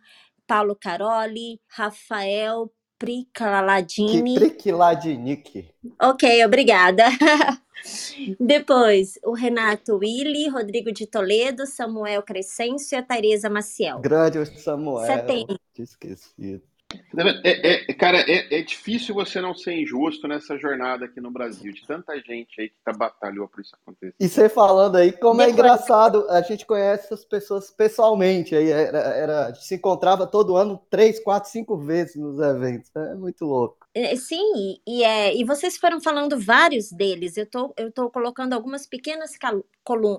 S1: Paulo Caroli, Rafael Pricaladini.
S5: Priquiladinic.
S1: Ok, obrigada. Depois, o Renato Willi, Rodrigo de Toledo, Samuel Crescêncio e a Tereza Maciel.
S5: Grande Samuel.
S1: Setembro.
S5: Esquecido.
S4: É, é, cara, é, é, difícil você não ser injusto nessa jornada aqui no Brasil, de tanta gente aí que tá batalhou para isso acontecer.
S5: E você falando aí, como é engraçado, a gente conhece as pessoas pessoalmente, aí era, era, se encontrava todo ano três, quatro, cinco vezes nos eventos, é muito louco.
S1: É, sim, e, é, e vocês foram falando vários deles, eu tô, eu tô colocando algumas pequenas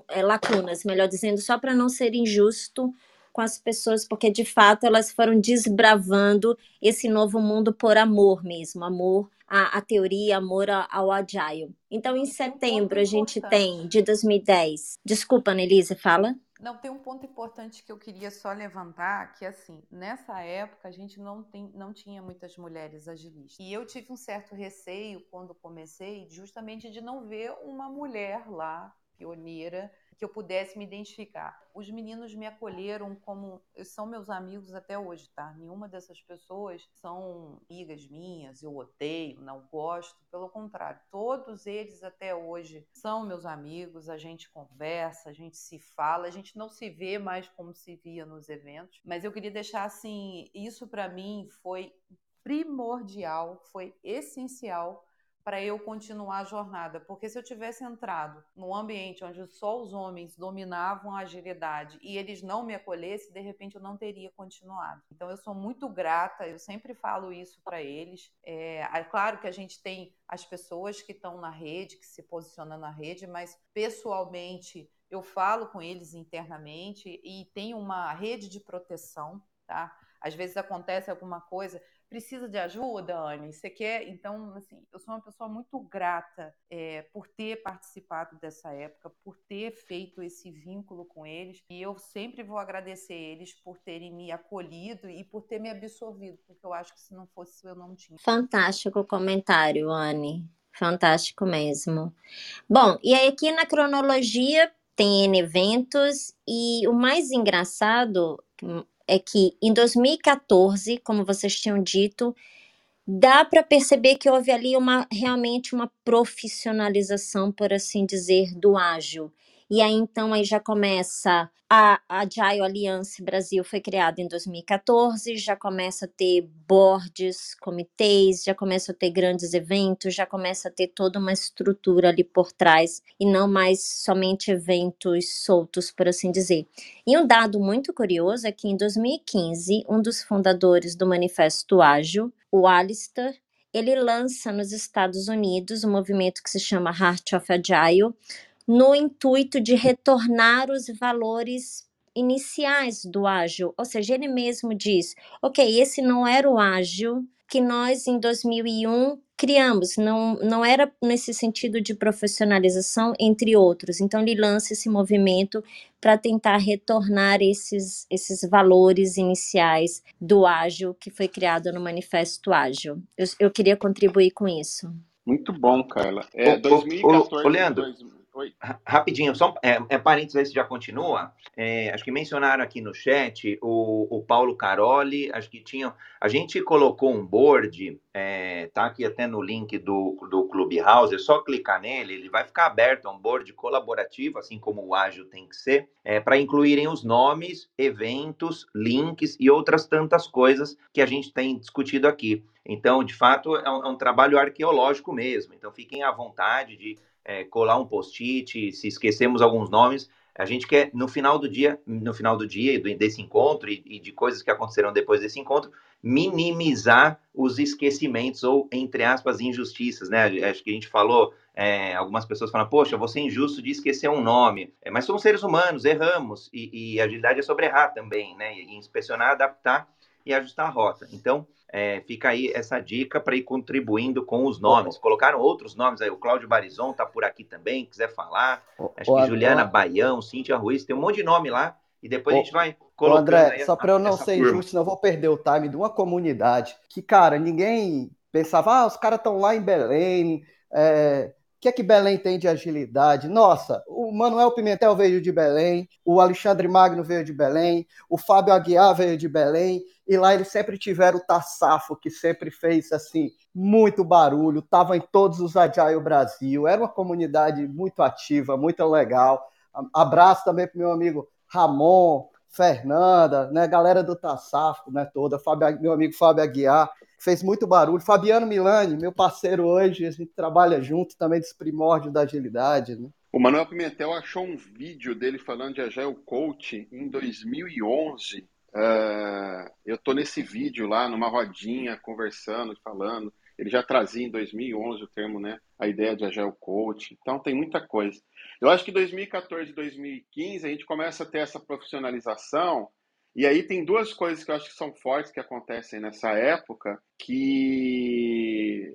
S1: é, lacunas, melhor dizendo, só para não ser injusto com as pessoas, porque de fato elas foram desbravando esse novo mundo por amor mesmo, amor à, à teoria, amor ao agile. Então, em setembro, a gente tem, de 2010. Desculpa, Annelise, fala.
S8: Não, tem um ponto importante que eu queria só levantar, que assim, nessa época a gente não, tem, não tinha muitas mulheres agilistas. E eu tive um certo receio quando comecei, justamente de não ver uma mulher lá, pioneira, que eu pudesse me identificar. Os meninos me acolheram como são meus amigos até hoje, tá? Nenhuma dessas pessoas são amigas minhas, eu odeio, não gosto, pelo contrário, todos eles até hoje são meus amigos, a gente conversa, a gente se fala, a gente não se vê mais como se via nos eventos, mas eu queria deixar assim, isso para mim foi primordial, foi essencial para eu continuar a jornada. Porque se eu tivesse entrado num ambiente onde só os homens dominavam a agilidade e eles não me acolhessem, de repente eu não teria continuado. Então eu sou muito grata, eu sempre falo isso para eles. É, é, claro que a gente tem as pessoas que estão na rede, que se posicionam na rede, mas pessoalmente eu falo com eles internamente e tem uma rede de proteção, tá? Às vezes acontece alguma coisa, precisa de ajuda, Anne? Você quer? Então, assim, eu sou uma pessoa muito grata é, por ter participado dessa época, por ter feito esse vínculo com eles. E eu sempre vou agradecer eles por terem me acolhido e por ter me absorvido, porque eu acho que se não fosse eu não tinha.
S1: Fantástico comentário, Anne. Fantástico mesmo. Bom, e aí aqui na cronologia tem N eventos e o mais engraçado é que em 2014, como vocês tinham dito, dá para perceber que houve ali uma realmente uma profissionalização, por assim dizer, do ágil. E aí então aí já começa a, Agile Alliance Brasil foi criada em 2014, já começa a ter boards, comitês, já começa a ter grandes eventos, já começa a ter toda uma estrutura ali por trás e não mais somente eventos soltos, por assim dizer. E um dado muito curioso é que em 2015, um dos fundadores do Manifesto Ágil, o Alistair, ele lança nos Estados Unidos um movimento que se chama Heart of Agile, no intuito de retornar os valores iniciais do ágil. Ou seja, ele mesmo diz: ok, esse não era o ágil que nós em 2001 criamos, não, não era nesse sentido de profissionalização, entre outros. Então, ele lança esse movimento para tentar retornar esses, esses valores iniciais do ágil que foi criado no Manifesto Ágil. Eu, eu queria contribuir com isso.
S4: Muito bom, Carla. É, 2014,
S2: ô, ô, Leandro.
S4: Oi.
S2: Rapidinho, só é, é parênteses aí, se já continua. É, acho que mencionaram aqui no chat o, o Paulo Caroli, acho que tinham. A gente colocou um board, é, tá aqui até no link do, do Clubhouse, é só clicar nele, ele vai ficar aberto, é um board colaborativo, assim como o ágil tem que ser, é, para incluírem os nomes, eventos, links e outras tantas coisas que a gente tem discutido aqui. Então, de fato, é um, é um trabalho arqueológico mesmo. Então, fiquem à vontade de é, colar um post-it, se esquecemos alguns nomes, a gente quer, no final do dia, no final do dia desse encontro e, e de coisas que aconteceram depois desse encontro, minimizar os esquecimentos ou, entre aspas, injustiças, né? Acho que a gente falou, é, algumas pessoas falam, poxa, você é injusto de esquecer um nome, é, mas somos seres humanos, erramos, e, e agilidade é sobre errar também, né? E inspecionar, adaptar e ajustar a rota. Então, é, fica aí essa dica para ir contribuindo com os nomes. Colocaram outros nomes aí, o Cláudio Barizon está por aqui também, quiser falar. Acho que Juliana Baião, Cíntia Ruiz, tem um monte de nome lá. E depois a gente vai colocando.
S5: André, só para eu não ser injusto, senão eu vou perder o time de uma comunidade que, cara, ninguém pensava, ah, os caras estão lá em Belém, é, o que é que Belém tem de agilidade? Nossa, o Manuel Pimentel veio de Belém, o Alexandre Magno veio de Belém, o Fábio Aguiar veio de Belém, e lá eles sempre tiveram o Tassafo, que sempre fez assim muito barulho, estava em todos os Agile Brasil, era uma comunidade muito ativa, muito legal. Abraço também para meu amigo Ramon, Fernanda, né, galera do Tassafo, né, toda, Fábio, meu amigo Fábio Aguiar, fez muito barulho. Fabiano Milani, meu parceiro hoje, a gente trabalha junto também dos primórdios da agilidade. Né?
S4: O Manuel Pimentel achou um vídeo dele falando de Agile Coach em 2011. Uh, é, eu tô nesse vídeo lá, numa rodinha, conversando, falando. Ele já trazia em 2011 o termo, né? A ideia de Agile Coach. Então tem muita coisa. Eu acho que 2014 e 2015 a gente começa a ter essa profissionalização e aí tem duas coisas que eu acho que são fortes que acontecem nessa época, que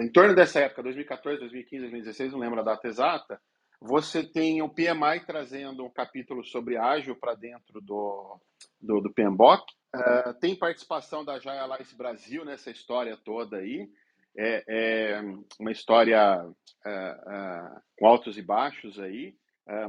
S4: em torno dessa época, 2014, 2015, 2016, não lembro a data exata, você tem o PMI trazendo um capítulo sobre ágil para dentro do, do, do PMBOK. Uh, tem participação da Jaya Alliance Brasil nessa história toda aí. É, é uma história uh, uh, com altos e baixos aí.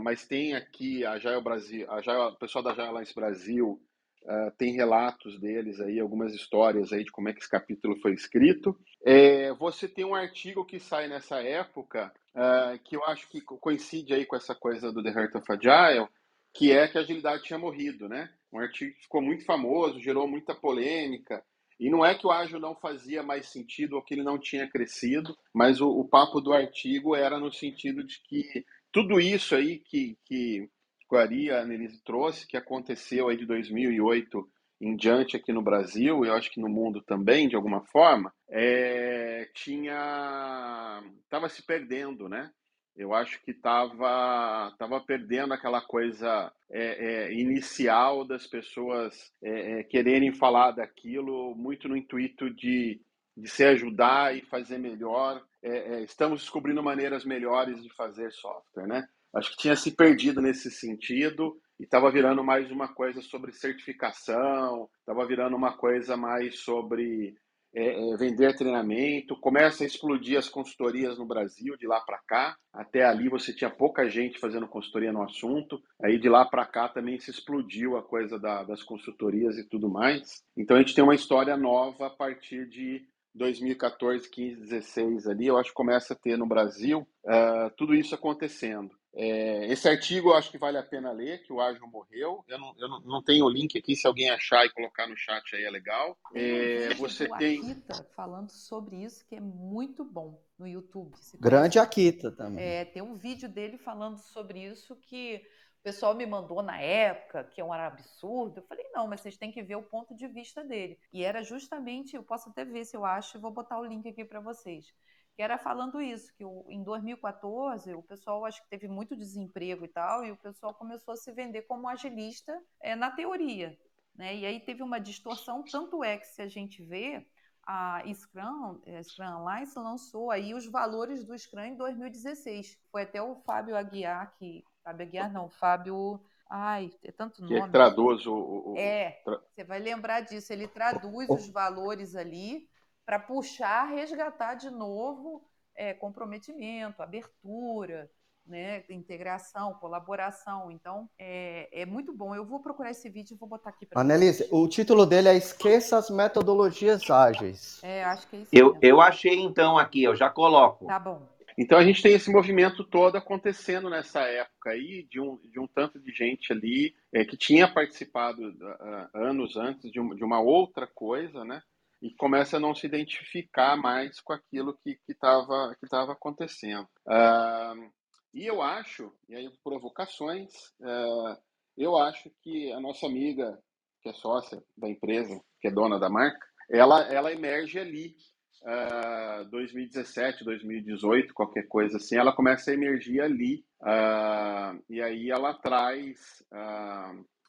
S4: mas tem aqui a Jail Brasil, a o pessoal da Jaya Alliance Brasil Uh, tem relatos deles aí, algumas histórias aí de como é que esse capítulo foi escrito. É, você tem um artigo que sai nessa época, uh, que eu acho que coincide aí com essa coisa do The Heart of Agile, que é que a agilidade tinha morrido, né? Um artigo que ficou muito famoso, gerou muita polêmica, e não é que o ágil não fazia mais sentido ou que ele não tinha crescido, mas o, o papo do artigo era no sentido de que tudo isso aí que, que Guari, a Annelise trouxe, que aconteceu aí de 2008 em diante aqui no Brasil, e eu acho que no mundo também, de alguma forma, é, tinha estava se perdendo, né? Eu acho que estava tava perdendo aquela coisa é, é, inicial das pessoas é, é, quererem falar daquilo muito no intuito de, de se ajudar e fazer melhor. É, estamos descobrindo maneiras melhores de fazer software, né? Acho que tinha se perdido nesse sentido e estava virando mais uma coisa sobre certificação, estava virando uma coisa mais sobre é, é, vender treinamento. Começa a explodir as consultorias no Brasil, de lá para cá. Até ali você tinha pouca gente fazendo consultoria no assunto. Aí de lá para cá também se explodiu a coisa da, das consultorias e tudo mais. Então a gente tem uma história nova a partir de 2014, 15, 16 ali. Eu acho que começa a ter no Brasil uh, tudo isso acontecendo. É, esse artigo eu acho que vale a pena ler, que o Ágil morreu. Eu não, eu não, não tenho o link aqui, se alguém achar e colocar no chat aí é legal. É, você tem.
S8: Akita falando sobre isso, que é muito bom no YouTube.
S5: Grande Akita também.
S8: É, tem um vídeo dele falando sobre isso que o pessoal me mandou na época, que é um absurdo. Eu falei, não, mas vocês têm que ver o ponto de vista dele. E era justamente, eu posso até ver se eu acho, e vou botar o link aqui para vocês que era falando isso, que o, em 2014 o pessoal acho que teve muito desemprego e tal, e o pessoal começou a se vender como agilista é, na teoria. Né? E aí teve uma distorção, tanto é que se a gente vê, a Scrum, a Scrum Alliance lançou aí os valores do Scrum em 2016. Foi até o Fábio Aguiar que. Fábio Aguiar não, Fábio. Ai, é tanto nome.
S4: Que traduz o. o
S8: é, você vai lembrar disso. Ele traduz os valores ali para puxar, resgatar de novo é, comprometimento, abertura. né? Integração, colaboração. Então, é, é muito bom. Eu vou procurar esse vídeo e vou botar aqui para
S5: Annelise, o título dele é Esqueça as Metodologias Ágeis.
S8: É, acho que é isso.
S2: Eu,
S8: mesmo.
S2: eu achei então aqui, eu já coloco.
S8: Tá bom.
S4: Então a gente tem esse movimento todo acontecendo nessa época aí, de um, de um tanto de gente ali é, que tinha participado uh, anos antes de, um, de, uma outra coisa, né? E começa a não se identificar mais com aquilo que estava que tava acontecendo. Uh, e eu acho, e aí provocações, uh, eu acho que a nossa amiga, que é sócia da empresa, que é dona da marca, ela, ela emerge ali uh, 2017, 2018, qualquer coisa assim, ela começa a emergir ali. Uh, e aí ela traz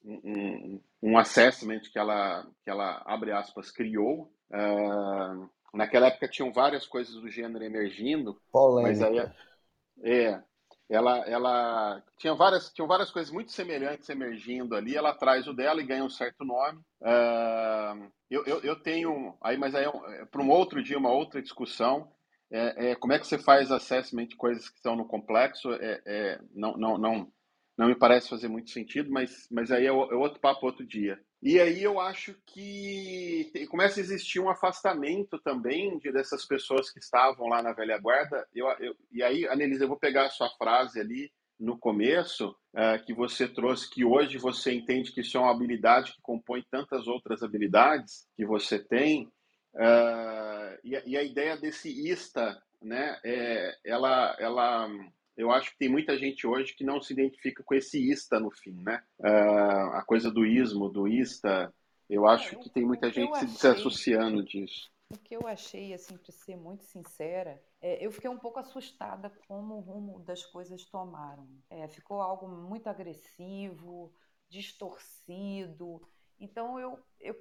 S4: um, um assessment que ela, que ela, abre aspas, criou. Uh, naquela época tinham várias coisas do gênero emergindo,
S5: Polêmica.
S4: mas aí é, ela, ela tinha várias, tinham várias coisas muito semelhantes emergindo ali. Ela traz o dela e ganha um certo nome. Uh, eu, eu, eu, tenho aí, mas aí é, é para um outro dia, uma outra discussão. É, é, como é que você faz assessment de coisas que estão no complexo? É, é, não, não, não, não me parece fazer muito sentido, mas, mas aí é, é outro papo outro dia. E aí eu acho que começa a existir um afastamento também de, dessas pessoas que estavam lá na velha guarda. Eu, eu, e aí, Anelisa, eu vou pegar a sua frase ali no começo, uh, que você trouxe, que hoje você entende que isso é uma habilidade que compõe tantas outras habilidades que você tem. Uh, e, e, a ideia desse ISTA, né, é, ela, ela eu acho que tem muita gente hoje que não se identifica com esse ista no fim, né? Uh, coisa do ismo, do ista, eu acho que tem muita gente se desassociando disso.
S8: O que eu achei, assim, para ser muito sincera, é, eu fiquei um pouco assustada como o rumo das coisas tomaram. É, ficou algo muito agressivo, distorcido. Então, eu, eu,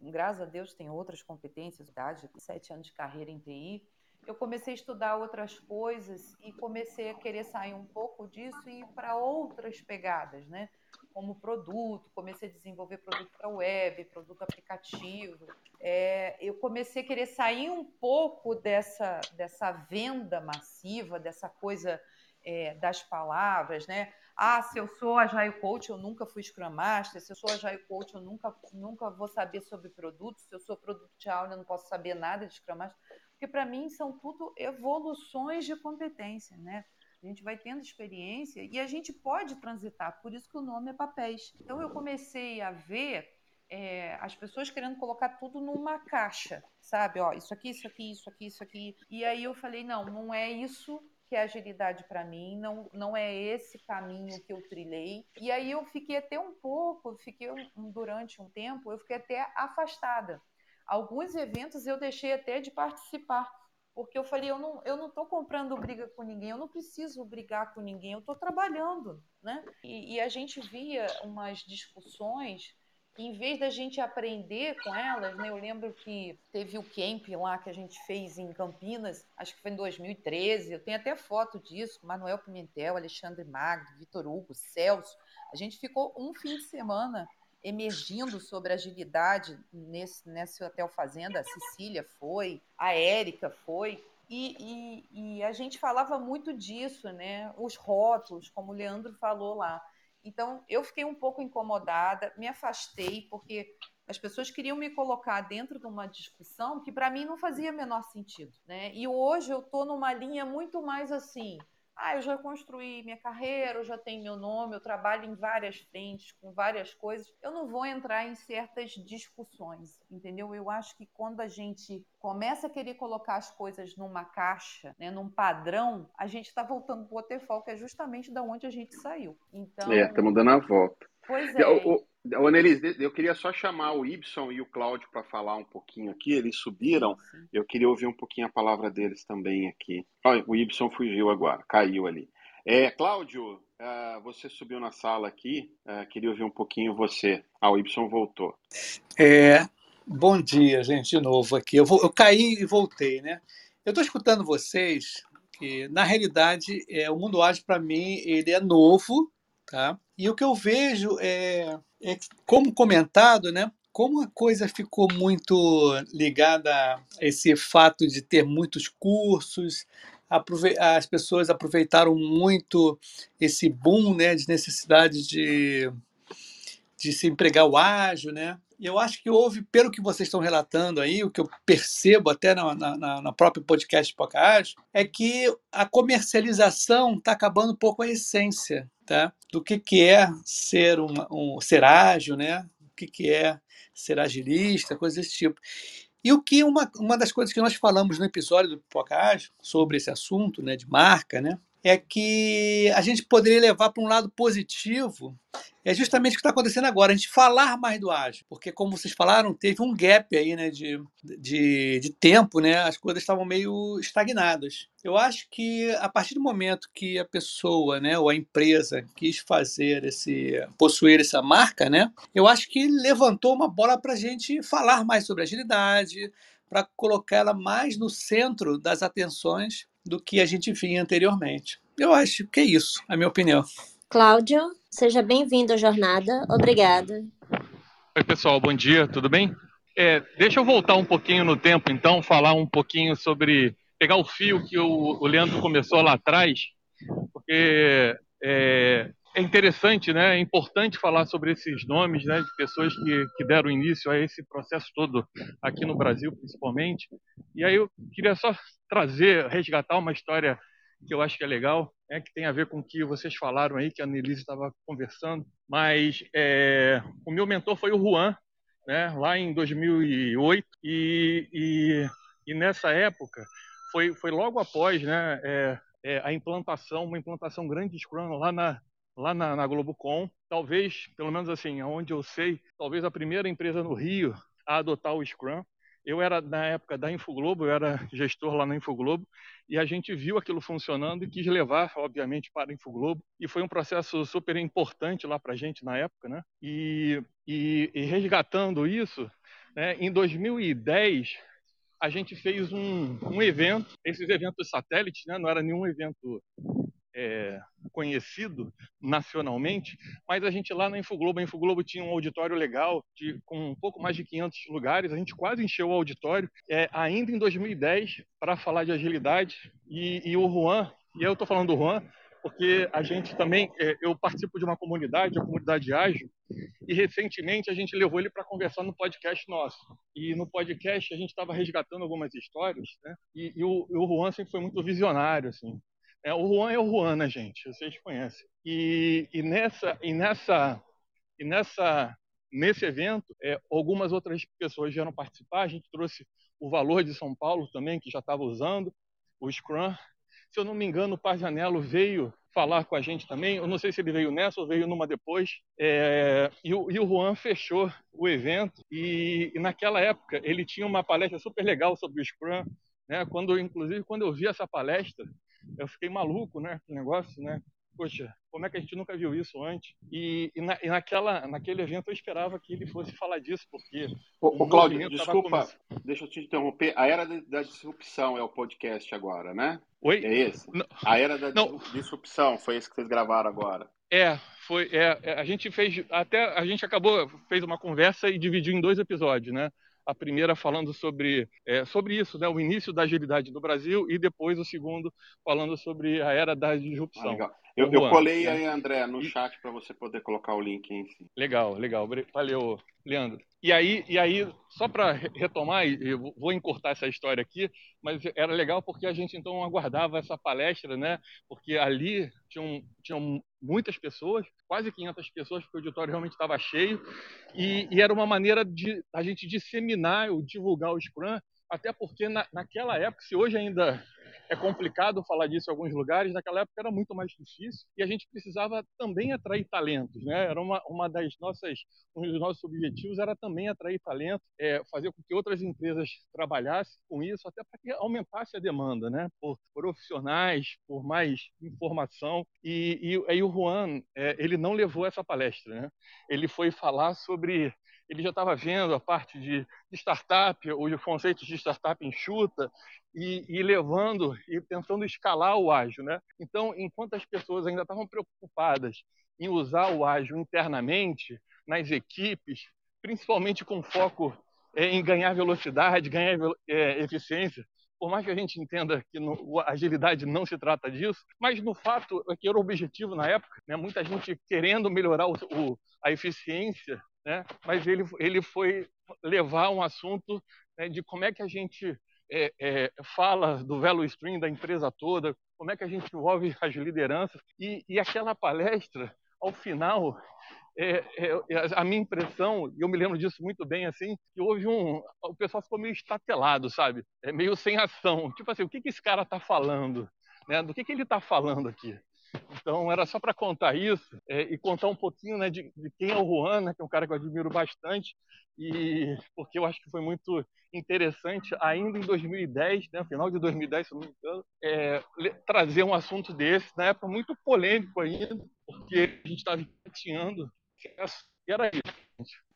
S8: graças a Deus, tenho outras competências, idade, sete anos de carreira em TI, eu comecei a estudar outras coisas e comecei a querer sair um pouco disso e ir para outras pegadas, né? Como produto, comecei a desenvolver produto para web, produto aplicativo. É, eu comecei a querer sair um pouco dessa, dessa venda massiva, dessa coisa é, das palavras, né? Ah, se eu sou Agile Coach, eu nunca fui Scrum Master. Se eu sou Agile Coach, eu nunca, nunca vou saber sobre produtos. Se eu sou Product Owner, eu não posso saber nada de Scrum Master porque para mim são tudo evoluções de competência, né? A gente vai tendo experiência e a gente pode transitar, por isso que o nome é papéis. Então eu comecei a ver é, as pessoas querendo colocar tudo numa caixa, sabe? Ó, isso aqui, isso aqui, isso aqui, isso aqui. E aí eu falei, não, não é isso que é agilidade para mim, não, não é esse caminho que eu trilhei. E aí eu fiquei até um pouco, fiquei durante um tempo, eu fiquei até afastada. Alguns eventos eu deixei até de participar, porque eu falei, eu não eu não estou comprando briga com ninguém, eu não preciso brigar com ninguém, eu estou trabalhando, né? E, e, a gente via umas discussões que, em vez da gente aprender com elas, né? Eu lembro que teve o camp lá que a gente fez em Campinas, acho que foi em 2013, eu tenho até foto disso, Manuel Pimentel, Alexandre Magno, Vitor Hugo, Celso, a gente ficou um fim de semana emergindo sobre agilidade nesse, nesse hotel fazenda. A Cecília foi, a Érica foi. E, e, e, a gente falava muito disso, né? Os rótulos, como o Leandro falou lá. Então, eu fiquei um pouco incomodada, me afastei, porque as pessoas queriam me colocar dentro de uma discussão que para mim não fazia menor sentido, né? E hoje eu estou numa linha muito mais assim, ah, eu já construí minha carreira, eu já tenho meu nome, eu trabalho em várias frentes, com várias coisas. Eu não vou entrar em certas discussões, entendeu? Eu acho que quando a gente começa a querer colocar as coisas numa caixa, né, num padrão, a gente está voltando para o que é justamente da onde a gente saiu. Então,
S4: é, estamos dando a volta.
S8: Pois é.
S4: O, o, Annelise, eu queria só chamar o Ibson e o Cláudio para falar um pouquinho aqui. Eles subiram. Sim. Eu queria ouvir um pouquinho a palavra deles também aqui. Olha, o Ibson fugiu agora, caiu ali. É, Cláudio, uh, você subiu na sala aqui. Uh, queria ouvir um pouquinho você. Ah, o Ibson voltou.
S7: É, bom dia, gente, de novo aqui. Eu, vou, eu caí e voltei, né? Eu estou escutando vocês que, na realidade, é, o mundo ágil, para mim, ele é novo, tá? E o que eu vejo é, é como comentado, né? como a coisa ficou muito ligada a esse fato de ter muitos cursos, as pessoas aproveitaram muito esse boom né, de necessidade de, de se empregar o ágil, né? E eu acho que houve, pelo que vocês estão relatando aí, o que eu percebo até na, na, na própria podcast Podcast, é que a comercialização está acabando um pouco a essência tá? do que, que é ser, uma, um, ser ágil, né? o que, que é ser agilista, coisas desse tipo. E o que uma, uma das coisas que nós falamos no episódio do Podcast sobre esse assunto né, de marca, né, é que a gente poderia levar para um lado positivo é justamente o que está acontecendo agora, a gente falar mais do ágil, porque como vocês falaram, teve um gap aí, né, de, de, de tempo, né, as coisas estavam meio estagnadas. Eu acho que a partir do momento que a pessoa, né, ou a empresa quis fazer esse, possuir essa marca, né, eu acho que levantou uma bola para a gente falar mais sobre agilidade, para colocar ela mais no centro das atenções do que a gente vinha anteriormente. Eu acho que é isso, a minha opinião.
S1: Cláudio, seja bem-vindo à jornada. Obrigada.
S9: Oi, pessoal, bom dia, tudo bem? É, deixa eu voltar um pouquinho no tempo, então, falar um pouquinho sobre. pegar o fio que o, o Leandro começou lá atrás, porque é, é, interessante, né? É importante falar sobre esses nomes, né? De pessoas que, que deram início a esse processo todo aqui no Brasil, principalmente. E aí eu queria só trazer, resgatar uma história que eu acho que é legal, é que tem a ver com o que vocês falaram aí, que a Nelise estava conversando. Mas é, o meu mentor foi o Juan, né, lá em 2008, e, e, e nessa época foi, foi logo após né, é, é, a implantação, uma implantação grande de Scrum lá na, lá na, na Globocom. Talvez, pelo menos assim, aonde eu sei, talvez a primeira empresa no Rio a adotar o Scrum. Eu era, na época da Infoglobo, eu era gestor lá na Infoglobo, e a gente viu aquilo funcionando e quis levar, obviamente, para a Infoglobo. E foi um processo super importante lá para a gente na época, né? E, e, e resgatando isso, né, em 2010, a gente fez um, um evento, esses eventos satélites, né, não era nenhum evento é, conhecido nacionalmente, mas a gente lá na Infoglobo, a Infoglobo tinha um auditório legal, de, com um pouco mais de 500 lugares, a gente quase encheu o auditório, é, ainda em 2010, para falar de agilidade, e, e o Juan, e eu estou falando do Juan, porque a gente também, é, eu participo de uma comunidade, a comunidade Ágil, e recentemente a gente levou ele para conversar no podcast nosso. E no podcast a gente estava resgatando algumas histórias, né? E, e, o, o Juan sempre foi muito visionário, assim. É, o Juan é o Juan, né, gente? Vocês conhecem. E, e nessa, e nessa, e nessa, nesse evento, é, algumas outras pessoas vieram participar. A gente trouxe o Valor de São Paulo também, que já estava usando o Scrum. Se eu não me engano, o Parjanello veio falar com a gente também. Eu não sei se ele veio nessa ou veio numa depois. É, e, o, e, o, Juan fechou o evento. E, e, naquela época ele tinha uma palestra super legal sobre o Scrum. Né? Quando, inclusive, quando eu vi essa palestra, eu fiquei maluco, né, com o negócio, né? Poxa, como é que a gente nunca viu isso antes? E, e, na, e naquela, naquele evento eu esperava que ele fosse falar disso, porque.
S4: Ô, ô Cláudio, desculpa, deixa eu te interromper. A Era da Disrupção é o podcast agora, né?
S9: Oi?
S4: É esse? Não. A Era da Não. Disrupção, foi esse que vocês gravaram agora.
S9: É, foi. É, é, a gente fez. Até a gente acabou, fez uma conversa e dividiu em dois episódios, né? A primeira falando sobre, é, sobre isso, né, o início da agilidade no Brasil, e depois o segundo falando sobre a era da disrupção. Ah.
S4: Eu, eu colei né? aí, André, no chat para você poder colocar o link em si.
S9: Legal, legal. Valeu, Leandro. E aí, e aí só para retomar, eu vou encurtar essa história aqui, mas era legal porque a gente então aguardava essa palestra, né? Porque ali tinham, tinham muitas pessoas, quase 500 pessoas, porque o auditório realmente estava cheio, e, e, era uma maneira de a gente disseminar ou divulgar o Scrum, até porque na, naquela época, se hoje ainda é complicado falar disso em alguns lugares, naquela época era muito mais difícil e a gente precisava também atrair talentos, né? Era uma, uma das nossas, um dos nossos objetivos era também atrair talento, é, fazer com que outras empresas trabalhassem com isso, até para que aumentasse a demanda, né? Por profissionais, por mais informação e, e aí o Juan, é, ele não levou essa palestra, né? Ele foi falar sobre ele já estava vendo a parte de, de startup, os conceitos de startup enxuta, e, e, levando e tentando escalar o ágil. Né? Então, enquanto as pessoas ainda estavam preocupadas em usar o ágil internamente, nas equipes, principalmente com foco é, em ganhar velocidade, ganhar é, eficiência. Por mais que a gente entenda que no, agilidade não se trata disso, mas no fato é que era o objetivo na época, né? muita gente querendo melhorar o, o, a eficiência, né? mas ele, ele foi levar um assunto né, de como é que a gente é, é, fala do value stream da empresa toda, como é que a gente envolve as lideranças. E, e aquela palestra, ao final, é, é a minha impressão, e eu me lembro disso muito bem, assim, que houve um. O pessoal ficou meio estatelado, sabe? É meio sem ação. Tipo assim, o que, que esse cara está falando? Né? Do que, que ele está falando aqui? Então, era só para contar isso é, e contar um pouquinho né, de, de, quem é o Juan, né, que é um cara que eu admiro bastante, e porque eu acho que foi muito interessante, ainda em 2010, né, final de 2010, se não me engano, é, trazer um assunto desse, na época muito polêmico ainda, porque a gente estava engatinhando, e era isso.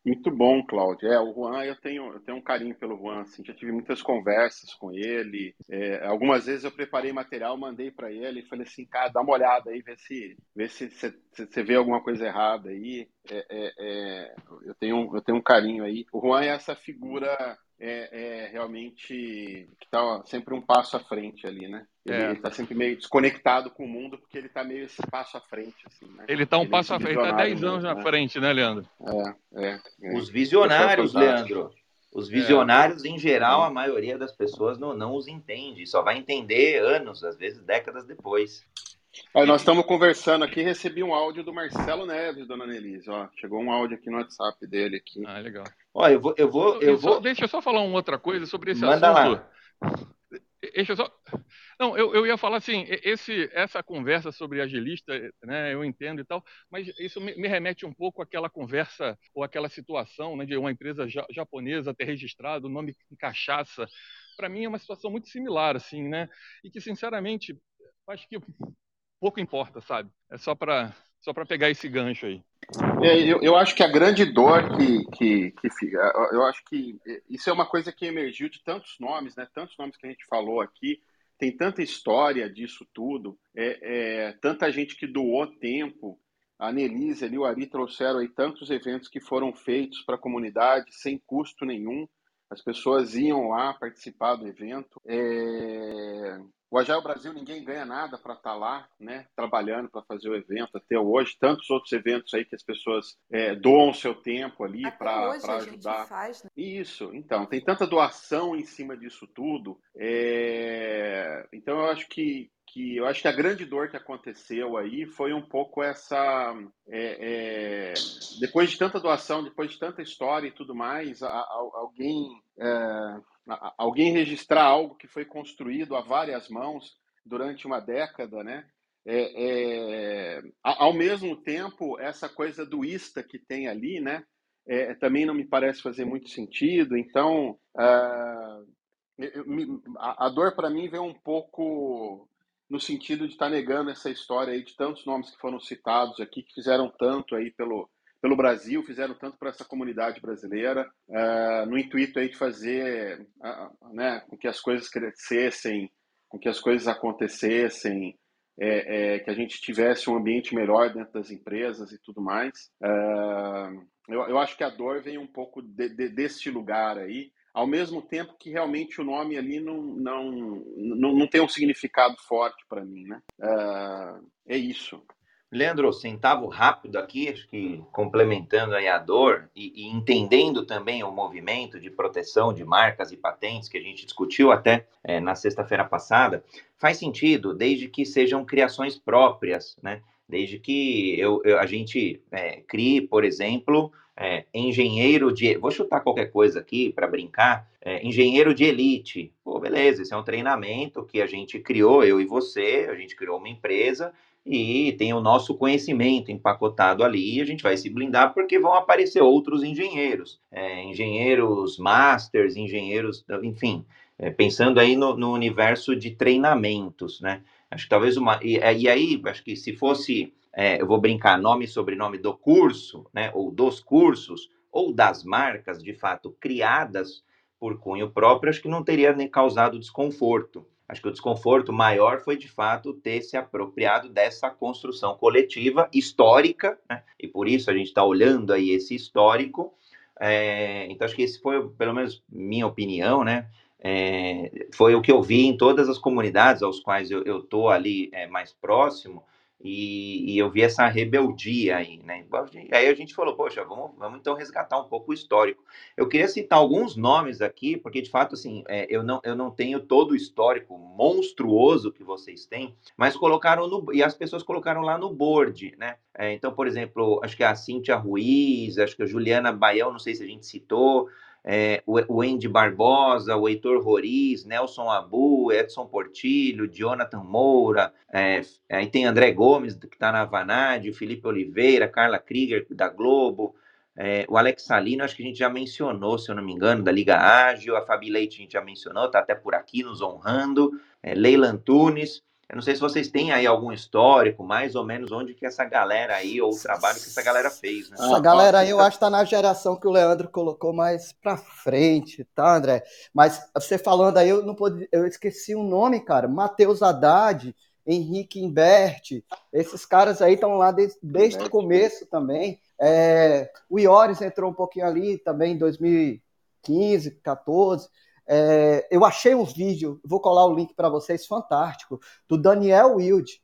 S4: Muito bom, Cláudio. É, o Juan, eu tenho, eu tenho um carinho pelo Juan, assim, já tive muitas conversas com ele. É, algumas vezes eu preparei material, mandei para ele e falei assim, cara, dá uma olhada aí, vê se vê se você vê alguma coisa errada aí. É, é, é, eu, tenho, eu tenho um carinho aí. O Juan é essa figura é, é realmente que está sempre um passo à frente ali, né? Ele está é. sempre meio desconectado com o mundo porque ele está meio esse passo à frente, assim, né?
S9: Ele está um ele passo à frente, está 10 anos na né? frente, né, Leandro?
S2: É, é. é. Os visionários, Leandro. Os visionários, em geral, a maioria das pessoas não, não os entende, só vai entender anos, às vezes décadas depois.
S4: Aí nós estamos conversando aqui, recebi um áudio do Marcelo Neves, dona Nelise. Ó, chegou um áudio aqui no WhatsApp dele aqui.
S9: Ah, legal.
S2: Ó, eu vou, eu vou, eu, vou.
S9: Só, deixa eu só falar uma outra coisa sobre esse Manda assunto. Lá. Deixa eu só. Não, eu, eu ia falar assim, esse, essa conversa sobre agilista, né, eu entendo e tal, mas isso me, me remete um pouco àquela conversa ou àquela situação né, de uma empresa ja, japonesa ter registrado o nome em cachaça. Para mim é uma situação muito similar, assim, né? E que, sinceramente, acho que pouco importa, sabe? É só para só para pegar esse gancho aí.
S4: É, eu, eu, acho que a grande dor que, que, que eu acho que isso é uma coisa que emergiu de tantos nomes, né? Tantos nomes que a gente falou aqui, tem tanta história disso tudo, é, é tanta gente que doou tempo. A Nelise e o Ari trouxeram aí tantos eventos que foram feitos para a comunidade sem custo nenhum. As pessoas iam lá participar do evento. É... O Agile Brasil ninguém ganha nada para estar tá lá, né, trabalhando para fazer o evento até hoje. Tantos outros eventos aí que as pessoas é, doam seu tempo ali para ajudar.
S8: Faz, né?
S4: Isso. Então tem tanta doação em cima disso tudo. É... Então eu acho que que eu acho que a grande dor que aconteceu aí foi um pouco essa. É, é, depois de tanta doação, depois de tanta história e tudo mais, a, a, alguém é, alguém registrar algo que foi construído a várias mãos durante uma década, né? É, é, ao mesmo tempo, essa coisa do ista que tem ali, né? É, também não me parece fazer muito sentido. Então, uh, a, a, dor para mim vem um pouco no sentido de estar tá negando essa história aí de tantos nomes que foram citados aqui, que fizeram tanto aí pelo, pelo Brasil, fizeram tanto para essa comunidade brasileira, uh, no intuito aí de fazer uh, né, com que as coisas crescessem, com que as coisas acontecessem, é, é, que a gente tivesse um ambiente melhor dentro das empresas e tudo mais. Uh, eu, eu, acho que a dor vem um pouco de, de, deste lugar aí, ao mesmo tempo que realmente o nome ali não, não, não, não tem um significado forte para mim. Né? é isso.
S2: Leandro, centavo rápido aqui, acho que complementando aí a dor e, e, entendendo também o movimento de proteção de marcas e patentes que a gente discutiu até é, na sexta-feira passada, faz sentido, desde que sejam criações próprias, né? Desde que eu, eu a gente é, crie, por exemplo, é, engenheiro de. Vou chutar qualquer coisa aqui para brincar. É, engenheiro de elite. Pô, beleza, esse é um treinamento que a gente criou, eu e você, a gente criou uma empresa e tem o nosso conhecimento empacotado ali e a gente vai se blindar porque vão aparecer outros engenheiros, é, engenheiros masters, engenheiros, enfim, é, pensando aí no, no, universo de treinamentos, né? Acho que talvez uma. E, e aí, acho que se fosse, é, eu vou brincar, nome e sobrenome do curso, né? Ou dos cursos, ou das marcas, de fato, criadas por cunho próprio, acho que não teria nem causado desconforto. Acho que o desconforto maior foi, de fato, ter se apropriado dessa construção coletiva histórica, né? e por isso a gente está olhando aí esse histórico, É, então, acho que esse foi, pelo menos, minha opinião, né? É, foi o que eu vi em todas as comunidades aos quais eu estou ali é, mais próximo, e, e, eu vi essa rebeldia aí, né? Aí a gente falou, poxa, vamos, vamos então resgatar um pouco o histórico. Eu queria citar alguns nomes aqui, porque de fato, assim, é, eu, não, eu não tenho todo o histórico monstruoso que vocês têm, mas colocaram no, e as pessoas colocaram lá no board, né? É, então, por exemplo, acho que a Cíntia Ruiz, acho que a Juliana Baião, não sei se a gente citou, é, o Andy Barbosa, o Heitor Roriz, Nelson Abu, Edson Portilho, Jonathan Moura, é, aí tem André Gomes, que está na Vanad, o Felipe Oliveira, Carla Krieger, da Globo, é, o Alex Salino, acho que a gente já mencionou, se eu não me engano, da Liga Ágil, a Fabi Leite a gente já mencionou, está até por aqui nos honrando, é, Leila Antunes, eu não sei se vocês têm aí algum histórico, mais ou menos, onde que essa galera aí, ou o trabalho que essa galera fez, né?
S5: Essa galera aí, eu acho que tá na geração que o Leandro colocou mais pra frente, tá, André? Mas você falando aí, eu não pude, eu esqueci o nome, cara. Matheus Haddad, Henrique Imbert, esses caras aí estão lá desde, desde o começo também. É, o Iores entrou um pouquinho ali também em 2015, 14. É, eu achei um vídeo, vou colar o link para vocês, fantástico, do Daniel Wild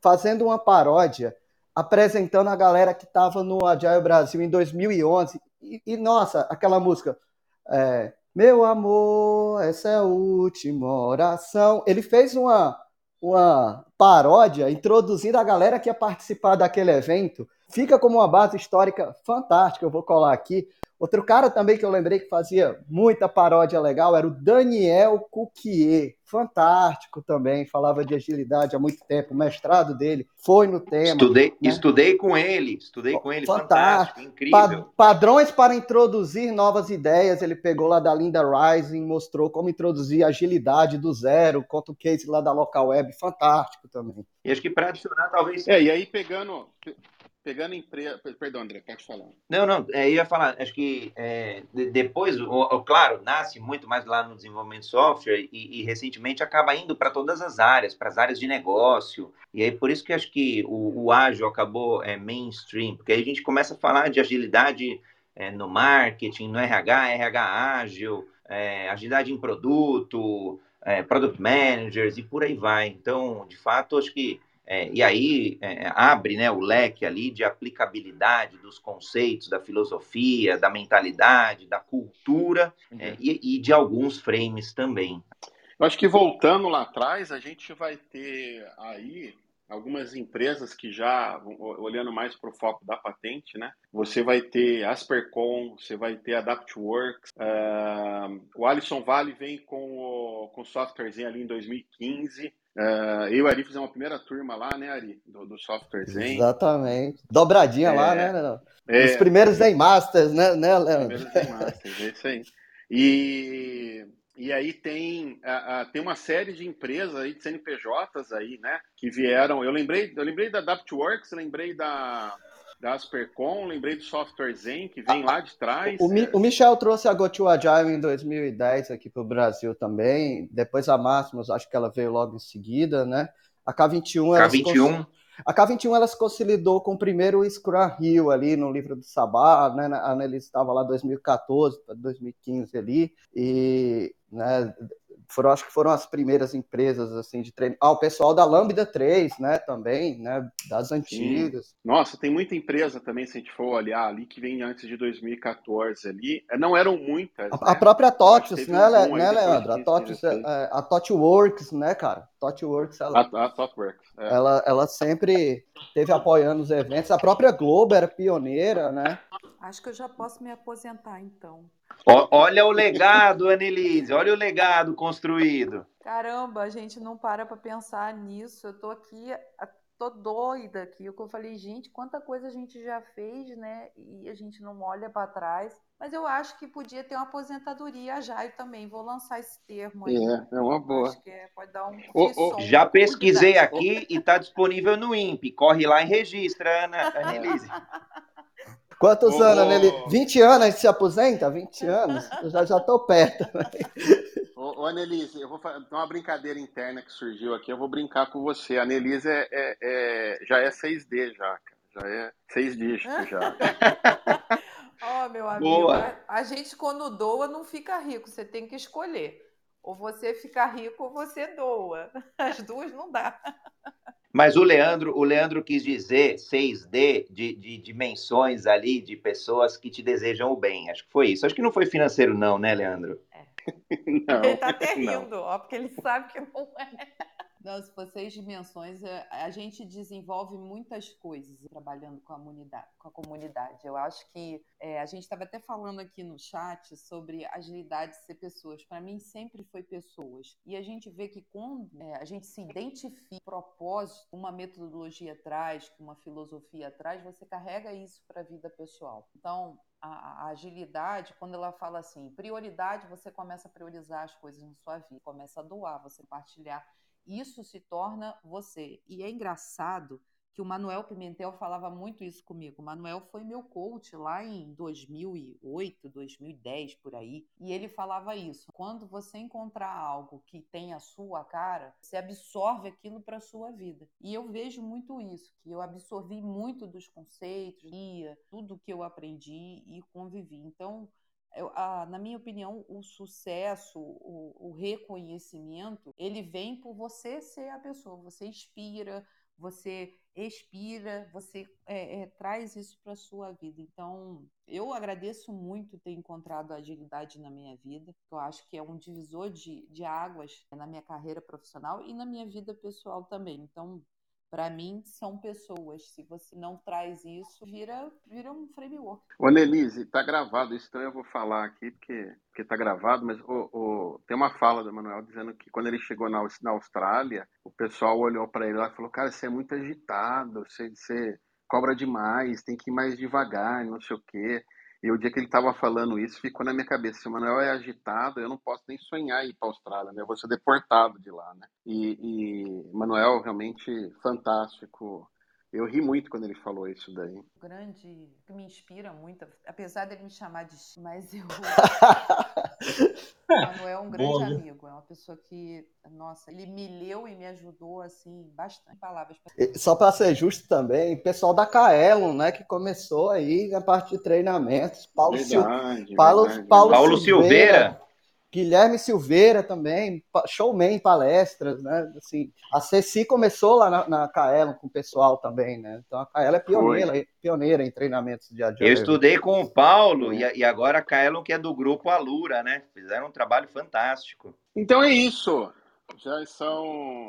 S5: fazendo uma paródia, apresentando a galera que estava no Agile Brasil em 2011. E, e nossa, aquela música, é, Meu amor, essa é a última oração. Ele fez uma, uma paródia introduzindo a galera que ia participar daquele evento. Fica como uma base histórica fantástica, eu vou colar aqui. Outro cara também que eu lembrei que fazia muita paródia legal era o Daniel Cuquier. Fantástico também, falava de agilidade há muito tempo. O mestrado dele foi no tema.
S2: Estudei, né? estudei com ele, estudei com ele. Fantástico, fantástico incrível. Pa
S5: padrões para introduzir novas ideias. Ele pegou lá da Linda Rising, mostrou como introduzir agilidade do zero, conta o case lá da local web. Fantástico também.
S2: E acho que para adicionar, talvez.
S4: É, e aí pegando pegando empresa. Perdão, André, pode falar.
S2: Não, não, é, eu ia falar, acho que é, depois, o, o, claro, nasce muito mais lá no desenvolvimento de software e, e recentemente acaba indo para todas as áreas, para as áreas de negócio. E aí por isso que acho que o, o ágil acabou é, mainstream, porque aí a gente começa a falar de agilidade é, no marketing, no RH, RH ágil, é, agilidade em produto, é, product managers e por aí vai. Então, de fato, acho que é, e aí é, abre né, o leque ali de aplicabilidade dos conceitos, da filosofia, da mentalidade, da cultura uhum. é, e, e, de alguns frames também.
S4: Eu acho que voltando lá atrás, a gente vai ter aí algumas empresas que já, olhando mais para o foco da patente, né? Você vai ter Aspercom, você vai ter AdaptWorks, uh, o Alisson Vale vem com o com softwarezinho ali em 2015, Uh, eu e o Ari fizemos uma primeira turma lá, né, Ari? Do, do software Zen.
S5: Exatamente. Dobradinha é, lá, né, Leandro? É, Os primeiros Zen Masters, né, né Leandro? Os primeiros
S4: Zen Masters, é isso aí. E, e aí tem, uh, uh, tem uma série de empresas aí, de CNPJs aí, né, que vieram. Eu lembrei, eu lembrei da Adaptworks, lembrei da da Aspercom, lembrei do Software Zen, que vem ah, lá de trás.
S5: O, o, Michel trouxe a GoTo Agile em 2010 aqui para o Brasil também. Depois a Máximos, acho que ela veio logo em seguida, né? A K21...
S2: K21...
S5: A K21 ela se consolidou com o primeiro Scrum Hill ali no livro do Sabá, né? A Annelise estava lá 2014 para 2015 ali, e né, foram, acho que foram as primeiras empresas assim de treino. Ah, o pessoal da Lambda 3, né, também, né, das antigas. Sim.
S4: Nossa, tem muita empresa também, se a gente for olhar ali, que vem antes de 2014 ali. É, não eram muitas.
S5: A, né? a própria TOTS, né, um né Leandro? A TOTS, é, é, a TOTWorks, né, cara? TOTWorks, ela,
S4: a, a TOTWorks, é.
S5: ela, ela sempre teve apoiando os eventos. A própria Globo era pioneira, né?
S8: Acho que eu já posso me aposentar, então.
S2: olha o legado, Annelise, olha o legado construído.
S8: Caramba, a gente não para para pensar nisso. Eu tô aqui, tô doida aqui. Eu falei, gente, quanta coisa a gente já fez, né? E a gente não olha para trás. Mas eu acho que podia ter uma aposentadoria já e também. Vou lançar esse termo aí.
S4: É, é uma boa.
S8: Acho que é, pode dar um.
S2: Oh, oh, já pesquisei aqui e está disponível no INPE. Corre lá e registra, Ana Annelise.
S5: Quantos oh, anos, Nelly? 20 anos a gente se aposenta? 20 anos? Eu já, já tô perto.
S4: Ô, ô Anelise, eu vou fazer uma brincadeira interna que surgiu aqui, eu vou brincar com você. A Anelise é, é, é já é 6D já. Já é 6 dígitos já.
S8: Ó, meu amigo,
S2: Boa.
S8: a, a gente quando doa não fica rico, você tem que escolher. Ou você fica rico ou você doa. As duas não dá.
S2: Mas o Leandro, o Leandro quis dizer 6D de, de dimensões ali de pessoas que te desejam o bem. Acho que foi isso. Acho que não foi financeiro, não, né, Leandro?
S4: Não,
S8: Ele tá até
S4: não.
S8: rindo, ó, porque ele sabe que não é. Não, se for seis dimensões, é, a gente desenvolve muitas coisas trabalhando com a comunidade. Com a comunidade. Eu acho que é, a gente estava até falando aqui no chat sobre agilidade de ser pessoas. Para mim, sempre foi pessoas. E a gente vê que quando é, a gente se identifica propósito, uma metodologia atrás, uma filosofia atrás, você carrega isso para a vida pessoal. Então, a, agilidade, quando ela fala assim, prioridade, você começa a priorizar as coisas na sua vida, começa a doar, você compartilhar. Isso se torna você. E é engraçado que o Manuel Pimentel falava muito isso comigo. O Manuel foi meu coach lá em 2008, 2010, por aí. E ele falava isso. Quando você encontrar algo que tem a sua cara, você absorve aquilo para a sua vida. E eu vejo muito isso, que eu absorvi muito dos conceitos, tudo que eu aprendi e convivi. Então, eu, a, na minha opinião, o sucesso, o, o, reconhecimento, ele vem por você ser a pessoa. Você inspira, você expira, você é, é, traz isso para a sua vida. Então, eu agradeço muito ter encontrado a agilidade na minha vida. Eu acho que é um divisor de, de águas na minha carreira profissional e na minha vida pessoal também. Então, para mim, são pessoas. Se você não traz isso, vira, vira um framework.
S4: Ô, Nelise, tá gravado. Isso também eu vou falar aqui, porque, porque tá gravado, mas o, tem uma fala do Manuel dizendo que quando ele chegou na, na Austrália, o pessoal olhou para ele lá e falou: Cara, você é muito agitado, você, você cobra demais, tem que ir mais devagar, não sei o quê. E o dia que ele estava falando isso, ficou na minha cabeça. Se o Manuel é agitado, eu não posso nem sonhar ir para a Austrália, né? Eu vou ser deportado de lá, né? E, e Manuel, realmente fantástico. Eu ri muito quando ele falou isso daí.
S8: Grande, que me inspira muito, apesar dele me chamar de mas eu Manuel é um grande
S3: Boa,
S8: amigo, é uma pessoa que, nossa, ele me leu e me ajudou assim bastante palavras.
S5: Só para ser justo também, pessoal da Kaelon, né, que começou aí na parte de treinamentos. Paulo, Sil...
S4: Verdade,
S5: Paulo,
S4: verdade,
S5: Paulo.
S2: Paulo Silveira.
S5: Guilherme Silveira também, showman em palestras, né? Assim, a Ceci começou lá na, na Kaelon com o pessoal também, né? Então a Kaelon é pioneira, pioneira em treinamentos de agile.
S2: Eu estudei com o Paulo e, e agora a Kaelon, que é do grupo Alura, né? Fizeram um trabalho fantástico.
S4: Então é isso. Já são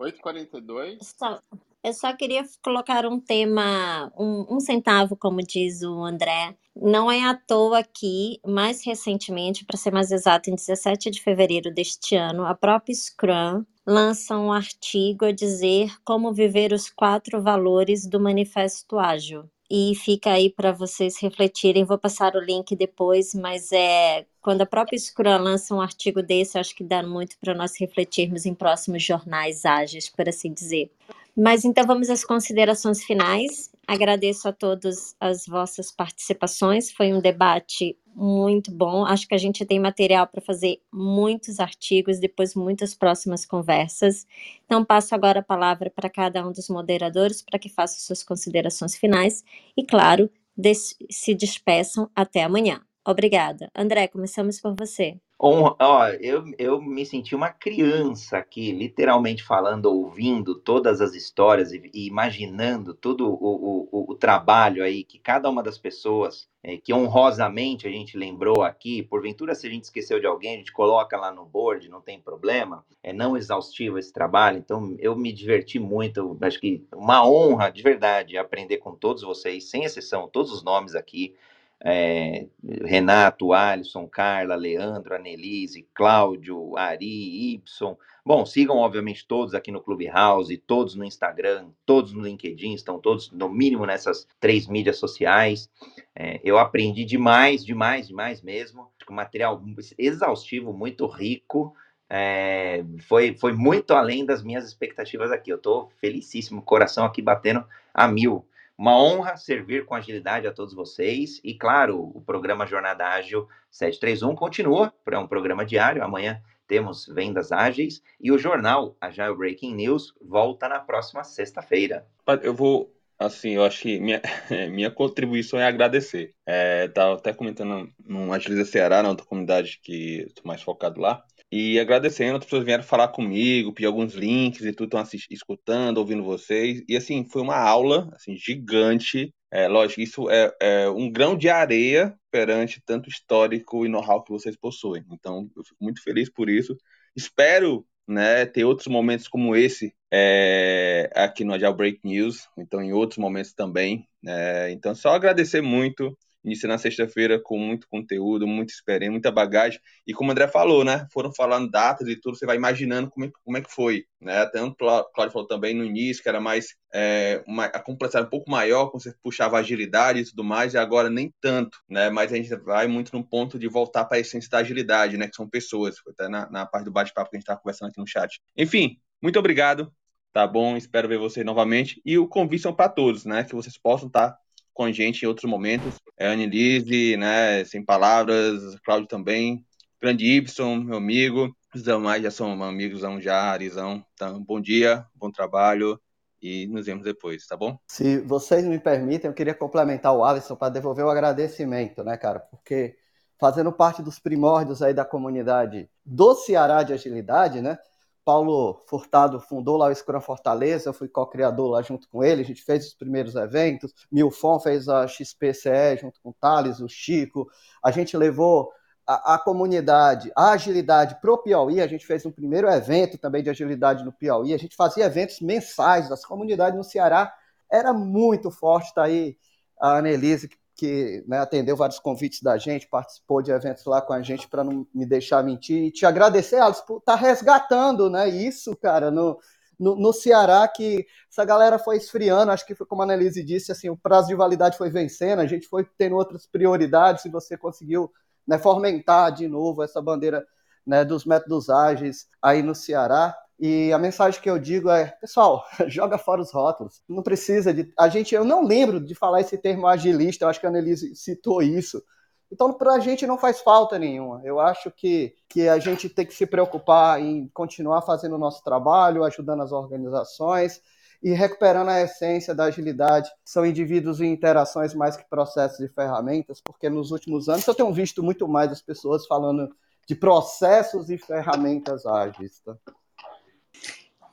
S4: 8h42.
S1: Só- eu só queria colocar um tema, um, um centavo, como diz o André. Não é à toa que, mais recentemente, para ser mais exato, em 17 de fevereiro deste ano, a própria Scrum lança um artigo a dizer como viver os quatro valores do Manifesto Ágil. E fica aí para vocês refletirem. Vou passar o link depois, mas é quando a própria Scrum lança um artigo desse, acho que dá muito para nós refletirmos em próximos jornais ágeis, por assim dizer. Mas então vamos às considerações finais. Agradeço a todos as vossas participações. Foi um debate muito bom. Acho que a gente tem material para fazer muitos artigos, depois muitas próximas conversas. Então passo agora a palavra para cada um dos moderadores para que façam suas considerações finais e, claro, se despeçam até amanhã. Obrigada. André, começamos por você.
S2: Honra- ó, eu, eu me senti uma criança aqui, literalmente falando, ouvindo todas as histórias e, e imaginando todo o, o, o- trabalho aí que cada uma das pessoas, eh, que honrosamente a gente lembrou aqui, porventura se a gente esqueceu de alguém, a gente coloca lá no board, não tem problema, é não exaustivo esse trabalho, então eu me diverti muito, acho que uma honra de verdade aprender com todos vocês, sem exceção, todos os nomes aqui, é, Renato, Alisson, Carla, Leandro, Anelise, Cláudio, Ari, Y. Bom, sigam obviamente todos aqui no Clubhouse, todos no Instagram, todos no LinkedIn, estão todos no mínimo nessas três mídias sociais. É, eu aprendi demais, demais, demais mesmo. Um material exaustivo, muito rico. É, foi, foi muito além das minhas expectativas aqui. Eu estou felicíssimo, coração aqui batendo a mil. Uma honra servir com agilidade a todos vocês. E, claro, o programa Jornada Ágil 731 continua, é um programa diário. Amanhã temos vendas ágeis. E o jornal Agile Breaking News volta na próxima sexta-feira.
S3: Eu vou assim, eu acho que minha, minha contribuição é agradecer. É, até comentando no Agiliza Ceará, na outra comunidade que estou mais focado lá, e agradecendo, as pessoas vieram falar comigo, pedir alguns links e tudo, estão escutando, ouvindo vocês. E assim, foi uma aula assim, gigante. É, lógico, isso é, é um grão de areia perante tanto histórico e know-how que vocês possuem. Então, eu fico muito feliz por isso. Espero né, ter outros momentos como esse é, aqui no Agile Break News, então em outros momentos também. É, então, só agradecer muito Iniciei na sexta-feira com muito conteúdo, muita experiência, muita bagagem. E como o André falou, né? Foram falando datas e tudo, você vai imaginando como é, como é que foi. Né? Tanto o Claudio falou também no início, que era mais é, uma, a complexidade um pouco maior, quando você puxava agilidade e tudo mais, e agora nem tanto, né? Mas a gente vai muito no ponto de voltar para a essência da agilidade, né? Que são pessoas, até na, na parte do bate-papo que a gente estava conversando aqui no chat. Enfim, muito obrigado, tá bom? Espero ver vocês novamente. E o convite são para todos, né? Que vocês possam estar tá com a gente em outros momentos. É, Annelise, né, Sem Palavras, Cláudio também, Grande Y, meu amigo, os demais já são amigos já, Arizão. Então, bom dia, bom trabalho e nos vemos depois, tá bom?
S5: Se vocês me permitem, eu queria complementar o Alisson para devolver o agradecimento, né, cara? Porque fazendo parte dos primórdios aí da comunidade do Ceará de Agilidade, né? Paulo Furtado fundou lá o Scrum Fortaleza, eu fui co-criador lá junto com ele, a gente fez os primeiros eventos, Milfon fez a XPCE junto com o Thales, o Chico, a gente levou a, a comunidade, a agilidade para o Piauí, a gente fez um primeiro evento também de agilidade no Piauí, a gente fazia eventos mensais, as comunidades no Ceará era muito forte, tá aí a Annelise, que que né, atendeu vários convites da gente, participou de eventos lá com a gente para não me deixar mentir. E te agradecer, Alice, por estar tá resgatando né, isso, cara, no, no, no, Ceará, que essa galera foi esfriando. Acho que foi como a Annelise disse, assim, o prazo de validade foi vencendo, a gente foi tendo outras prioridades e você conseguiu né, fomentar de novo essa bandeira né, dos métodos ágeis aí no Ceará. E a mensagem que eu digo é, pessoal, joga fora os rótulos. Não precisa de. A gente, eu não lembro de falar esse termo agilista, eu acho que a Annelise citou isso. Então, para a gente não faz falta nenhuma. Eu acho que, que a gente tem que se preocupar em continuar fazendo o nosso trabalho, ajudando as organizações e recuperando a essência da agilidade. São indivíduos e interações mais que processos e ferramentas, porque nos últimos anos eu tenho visto muito mais as pessoas falando de processos e ferramentas ágeis. Tá?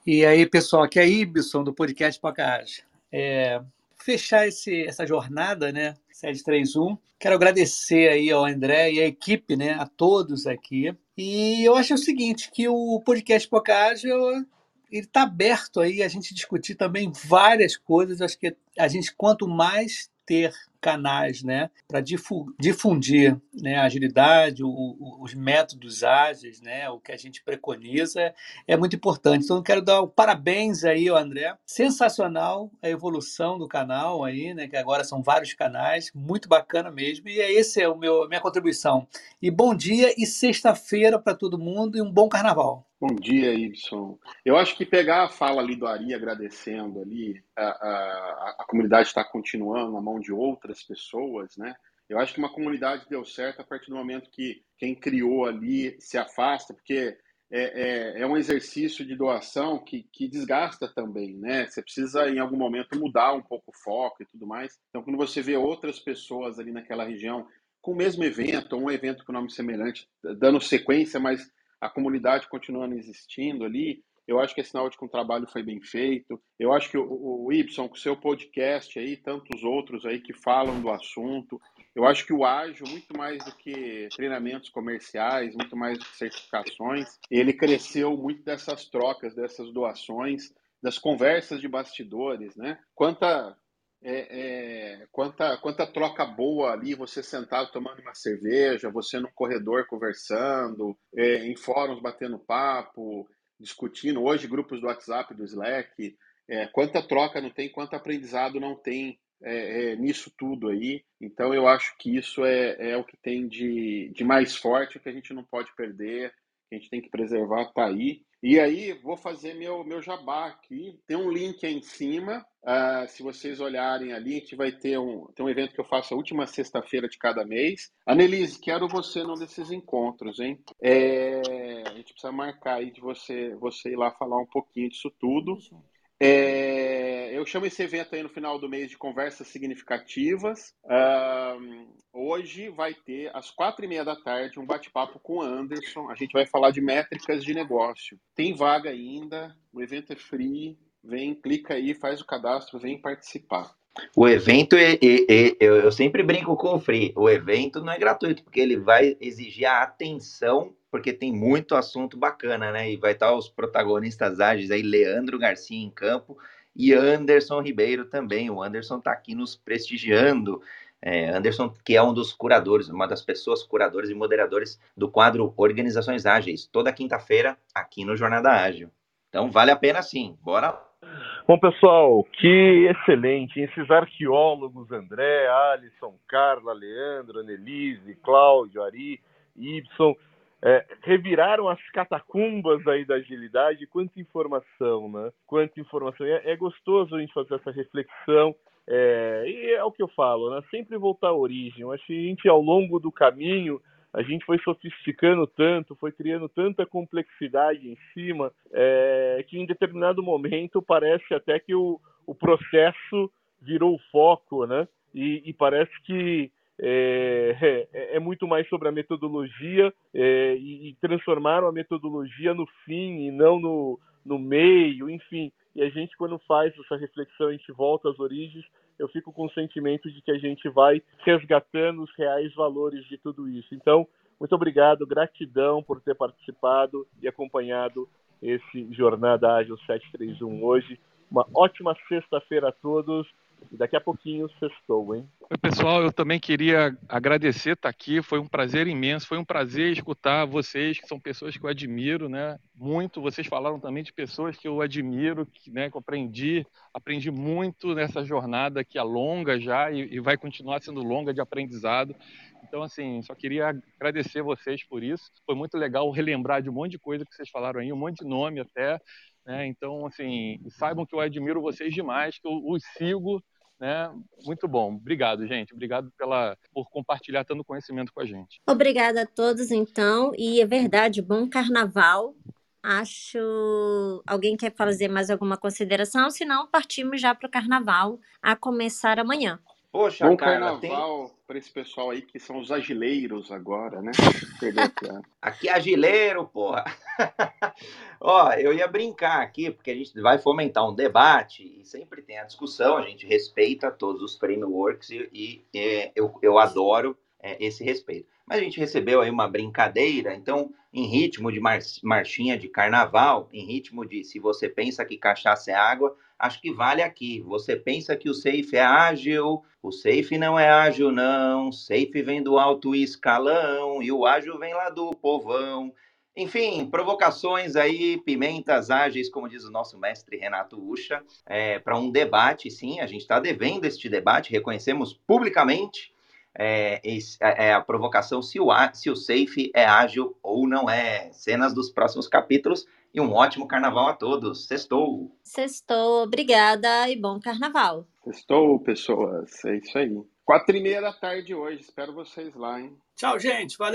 S7: E aí, pessoal, aqui é Ibson do podcast Pocahage. É, fechar esse, essa jornada, né, 731. Quero agradecer aí ao André e à equipe, né, a todos aqui. E eu acho o seguinte, que o podcast Pocahage, ele está aberto aí a gente discutir também várias coisas. Acho que a gente, quanto mais ter canais né, para difundir né, a agilidade, o, o, os métodos ágeis, né, o que a gente preconiza, é muito importante. Então, quero dar parabéns aí ao André. Sensacional a evolução do canal aí, né, que agora são vários canais, muito bacana mesmo. E é esse é o meu minha contribuição. E bom dia e sexta-feira para todo mundo e um bom carnaval.
S4: Bom dia, Ibson. Eu acho que pegar a fala ali do Ari agradecendo ali, a, a, a comunidade está continuando na mão de outras pessoas, né? Eu acho que uma comunidade deu certo a partir do momento que quem criou ali se afasta, porque é, é, é um exercício de doação que, que desgasta também, né? Você precisa, em algum momento, mudar um pouco o foco e tudo mais. Então, quando você vê outras pessoas ali naquela região com o mesmo evento, ou um evento com nome semelhante, dando sequência, mas a comunidade continuando existindo ali, eu acho que é sinal de que o trabalho foi bem feito. Eu acho que o, o Y, com o seu podcast aí, tantos outros aí que falam do assunto, eu acho que o ágil, muito mais do que treinamentos comerciais, muito mais do que certificações, ele cresceu muito dessas trocas, dessas doações, das conversas de bastidores, né? Quanta é, é, quanta, quanta troca boa ali, você sentado tomando uma cerveja, você no corredor conversando, é, em fóruns batendo papo, discutindo. Hoje, grupos do WhatsApp, do Slack, é, quanta troca não tem, quanto aprendizado não tem é, é, nisso tudo aí. Então, eu acho que isso é, é o que tem de, de mais forte, que a gente não pode perder, que a gente tem que preservar, tá aí. E aí, vou fazer meu, meu jabá aqui. Tem um link aí em cima. Uh, se vocês olharem ali, a gente vai ter um, tem um evento que eu faço a última sexta-feira de cada mês. Anelise, quero você num desses encontros, hein? É, gente precisa marcar aí de você, você ir lá falar um pouquinho disso tudo. É, eu, chamo esse evento aí no final do mês de conversas significativas. Uh, hoje vai ter, às quatro e meia da tarde, um bate-papo com o Anderson. A gente vai falar de métricas de negócio. Tem vaga ainda, o evento é free. Vem, clica aí, faz o cadastro, vem participar.
S2: O evento, é, é, é, eu sempre brinco com o Free, o evento não é gratuito, porque ele vai exigir a atenção, porque tem muito assunto bacana, né? E vai estar os protagonistas ágeis aí, Leandro Garcia em campo e Anderson Ribeiro também. O Anderson está aqui nos prestigiando. É, Anderson, que é um dos curadores, uma das pessoas curadoras e moderadores do quadro Organizações Ágeis, toda quinta-feira aqui no Jornada Ágil. Então vale a pena sim, bora
S6: Bom, pessoal, que excelente. Esses arqueólogos, André, Alisson, Carla, Leandro, Annelise, Cláudio, Ari, Ibson, é, reviraram as catacumbas aí da agilidade. Quanta informação, né? Quanta informação. É, é gostoso a gente fazer essa reflexão. É, e é o que eu falo, né? Sempre voltar à origem. Eu acho que a gente, ao longo do caminho, a gente foi sofisticando tanto, foi criando tanta complexidade em cima, é, que em determinado momento parece até que o, o processo virou o foco, né? E, e parece que é, é, é, muito mais sobre a metodologia é, e, e, transformaram a metodologia no fim e não no, no meio, enfim. E a gente, quando faz essa reflexão, a gente volta às origens, eu fico com o sentimento de que a gente vai resgatando os reais valores de tudo isso. Então, muito obrigado, gratidão por ter participado e acompanhado esse Jornada Ágil 731 hoje. Uma ótima sexta-feira a todos. Daqui a pouquinho sextou, hein?
S9: Oi, pessoal, eu também queria agradecer estar aqui. Foi um prazer imenso, foi um prazer escutar vocês, que são pessoas que eu admiro, né? Muito. Vocês falaram também de pessoas que eu admiro, que, né, que eu aprendi, aprendi muito nessa jornada que é longa já e, e vai continuar sendo longa de aprendizado. Então, assim, só queria agradecer vocês por isso. Foi muito legal relembrar de um monte de coisa que vocês falaram aí, um monte de nome até. Né? Então, assim, saibam que eu admiro vocês demais, que eu os sigo. Né? Muito bom. Obrigado, gente. Obrigado pela, por compartilhar tanto conhecimento com a gente.
S1: Obrigada a todos, então. E é verdade, bom carnaval. Acho. Alguém quer fazer mais alguma consideração? Se não, partimos já para o carnaval, a começar amanhã.
S4: Poxa, Bom Carla, carnaval tem... para esse pessoal aí que são os agileiros agora, né?
S2: aqui é agileiro, porra. Ó, eu ia brincar aqui, porque a gente vai fomentar um debate e sempre tem a discussão, a gente respeita todos os frameworks e, e, e eu, eu adoro é, esse respeito. Mas a gente recebeu aí uma brincadeira, então, em ritmo de mar marchinha de carnaval, em ritmo de se você pensa que cachaça é água, acho que vale aqui. Você pensa que o safe é ágil, o safe não é ágil, não. Safe vem do alto escalão e o ágil vem lá do povão. Enfim, provocações aí, pimentas ágeis, como diz o nosso mestre Renato Ucha, é, para um debate, sim, a gente está devendo este debate, reconhecemos publicamente é, é, a provocação se o, se o safe é ágil ou não é. Cenas dos próximos capítulos e um ótimo carnaval a todos. Sextou!
S1: Sextou, obrigada e bom carnaval.
S4: Sextou, pessoas. É isso aí. Quatro e meia da tarde hoje. Espero vocês lá, hein?
S7: Tchau, gente. Valeu.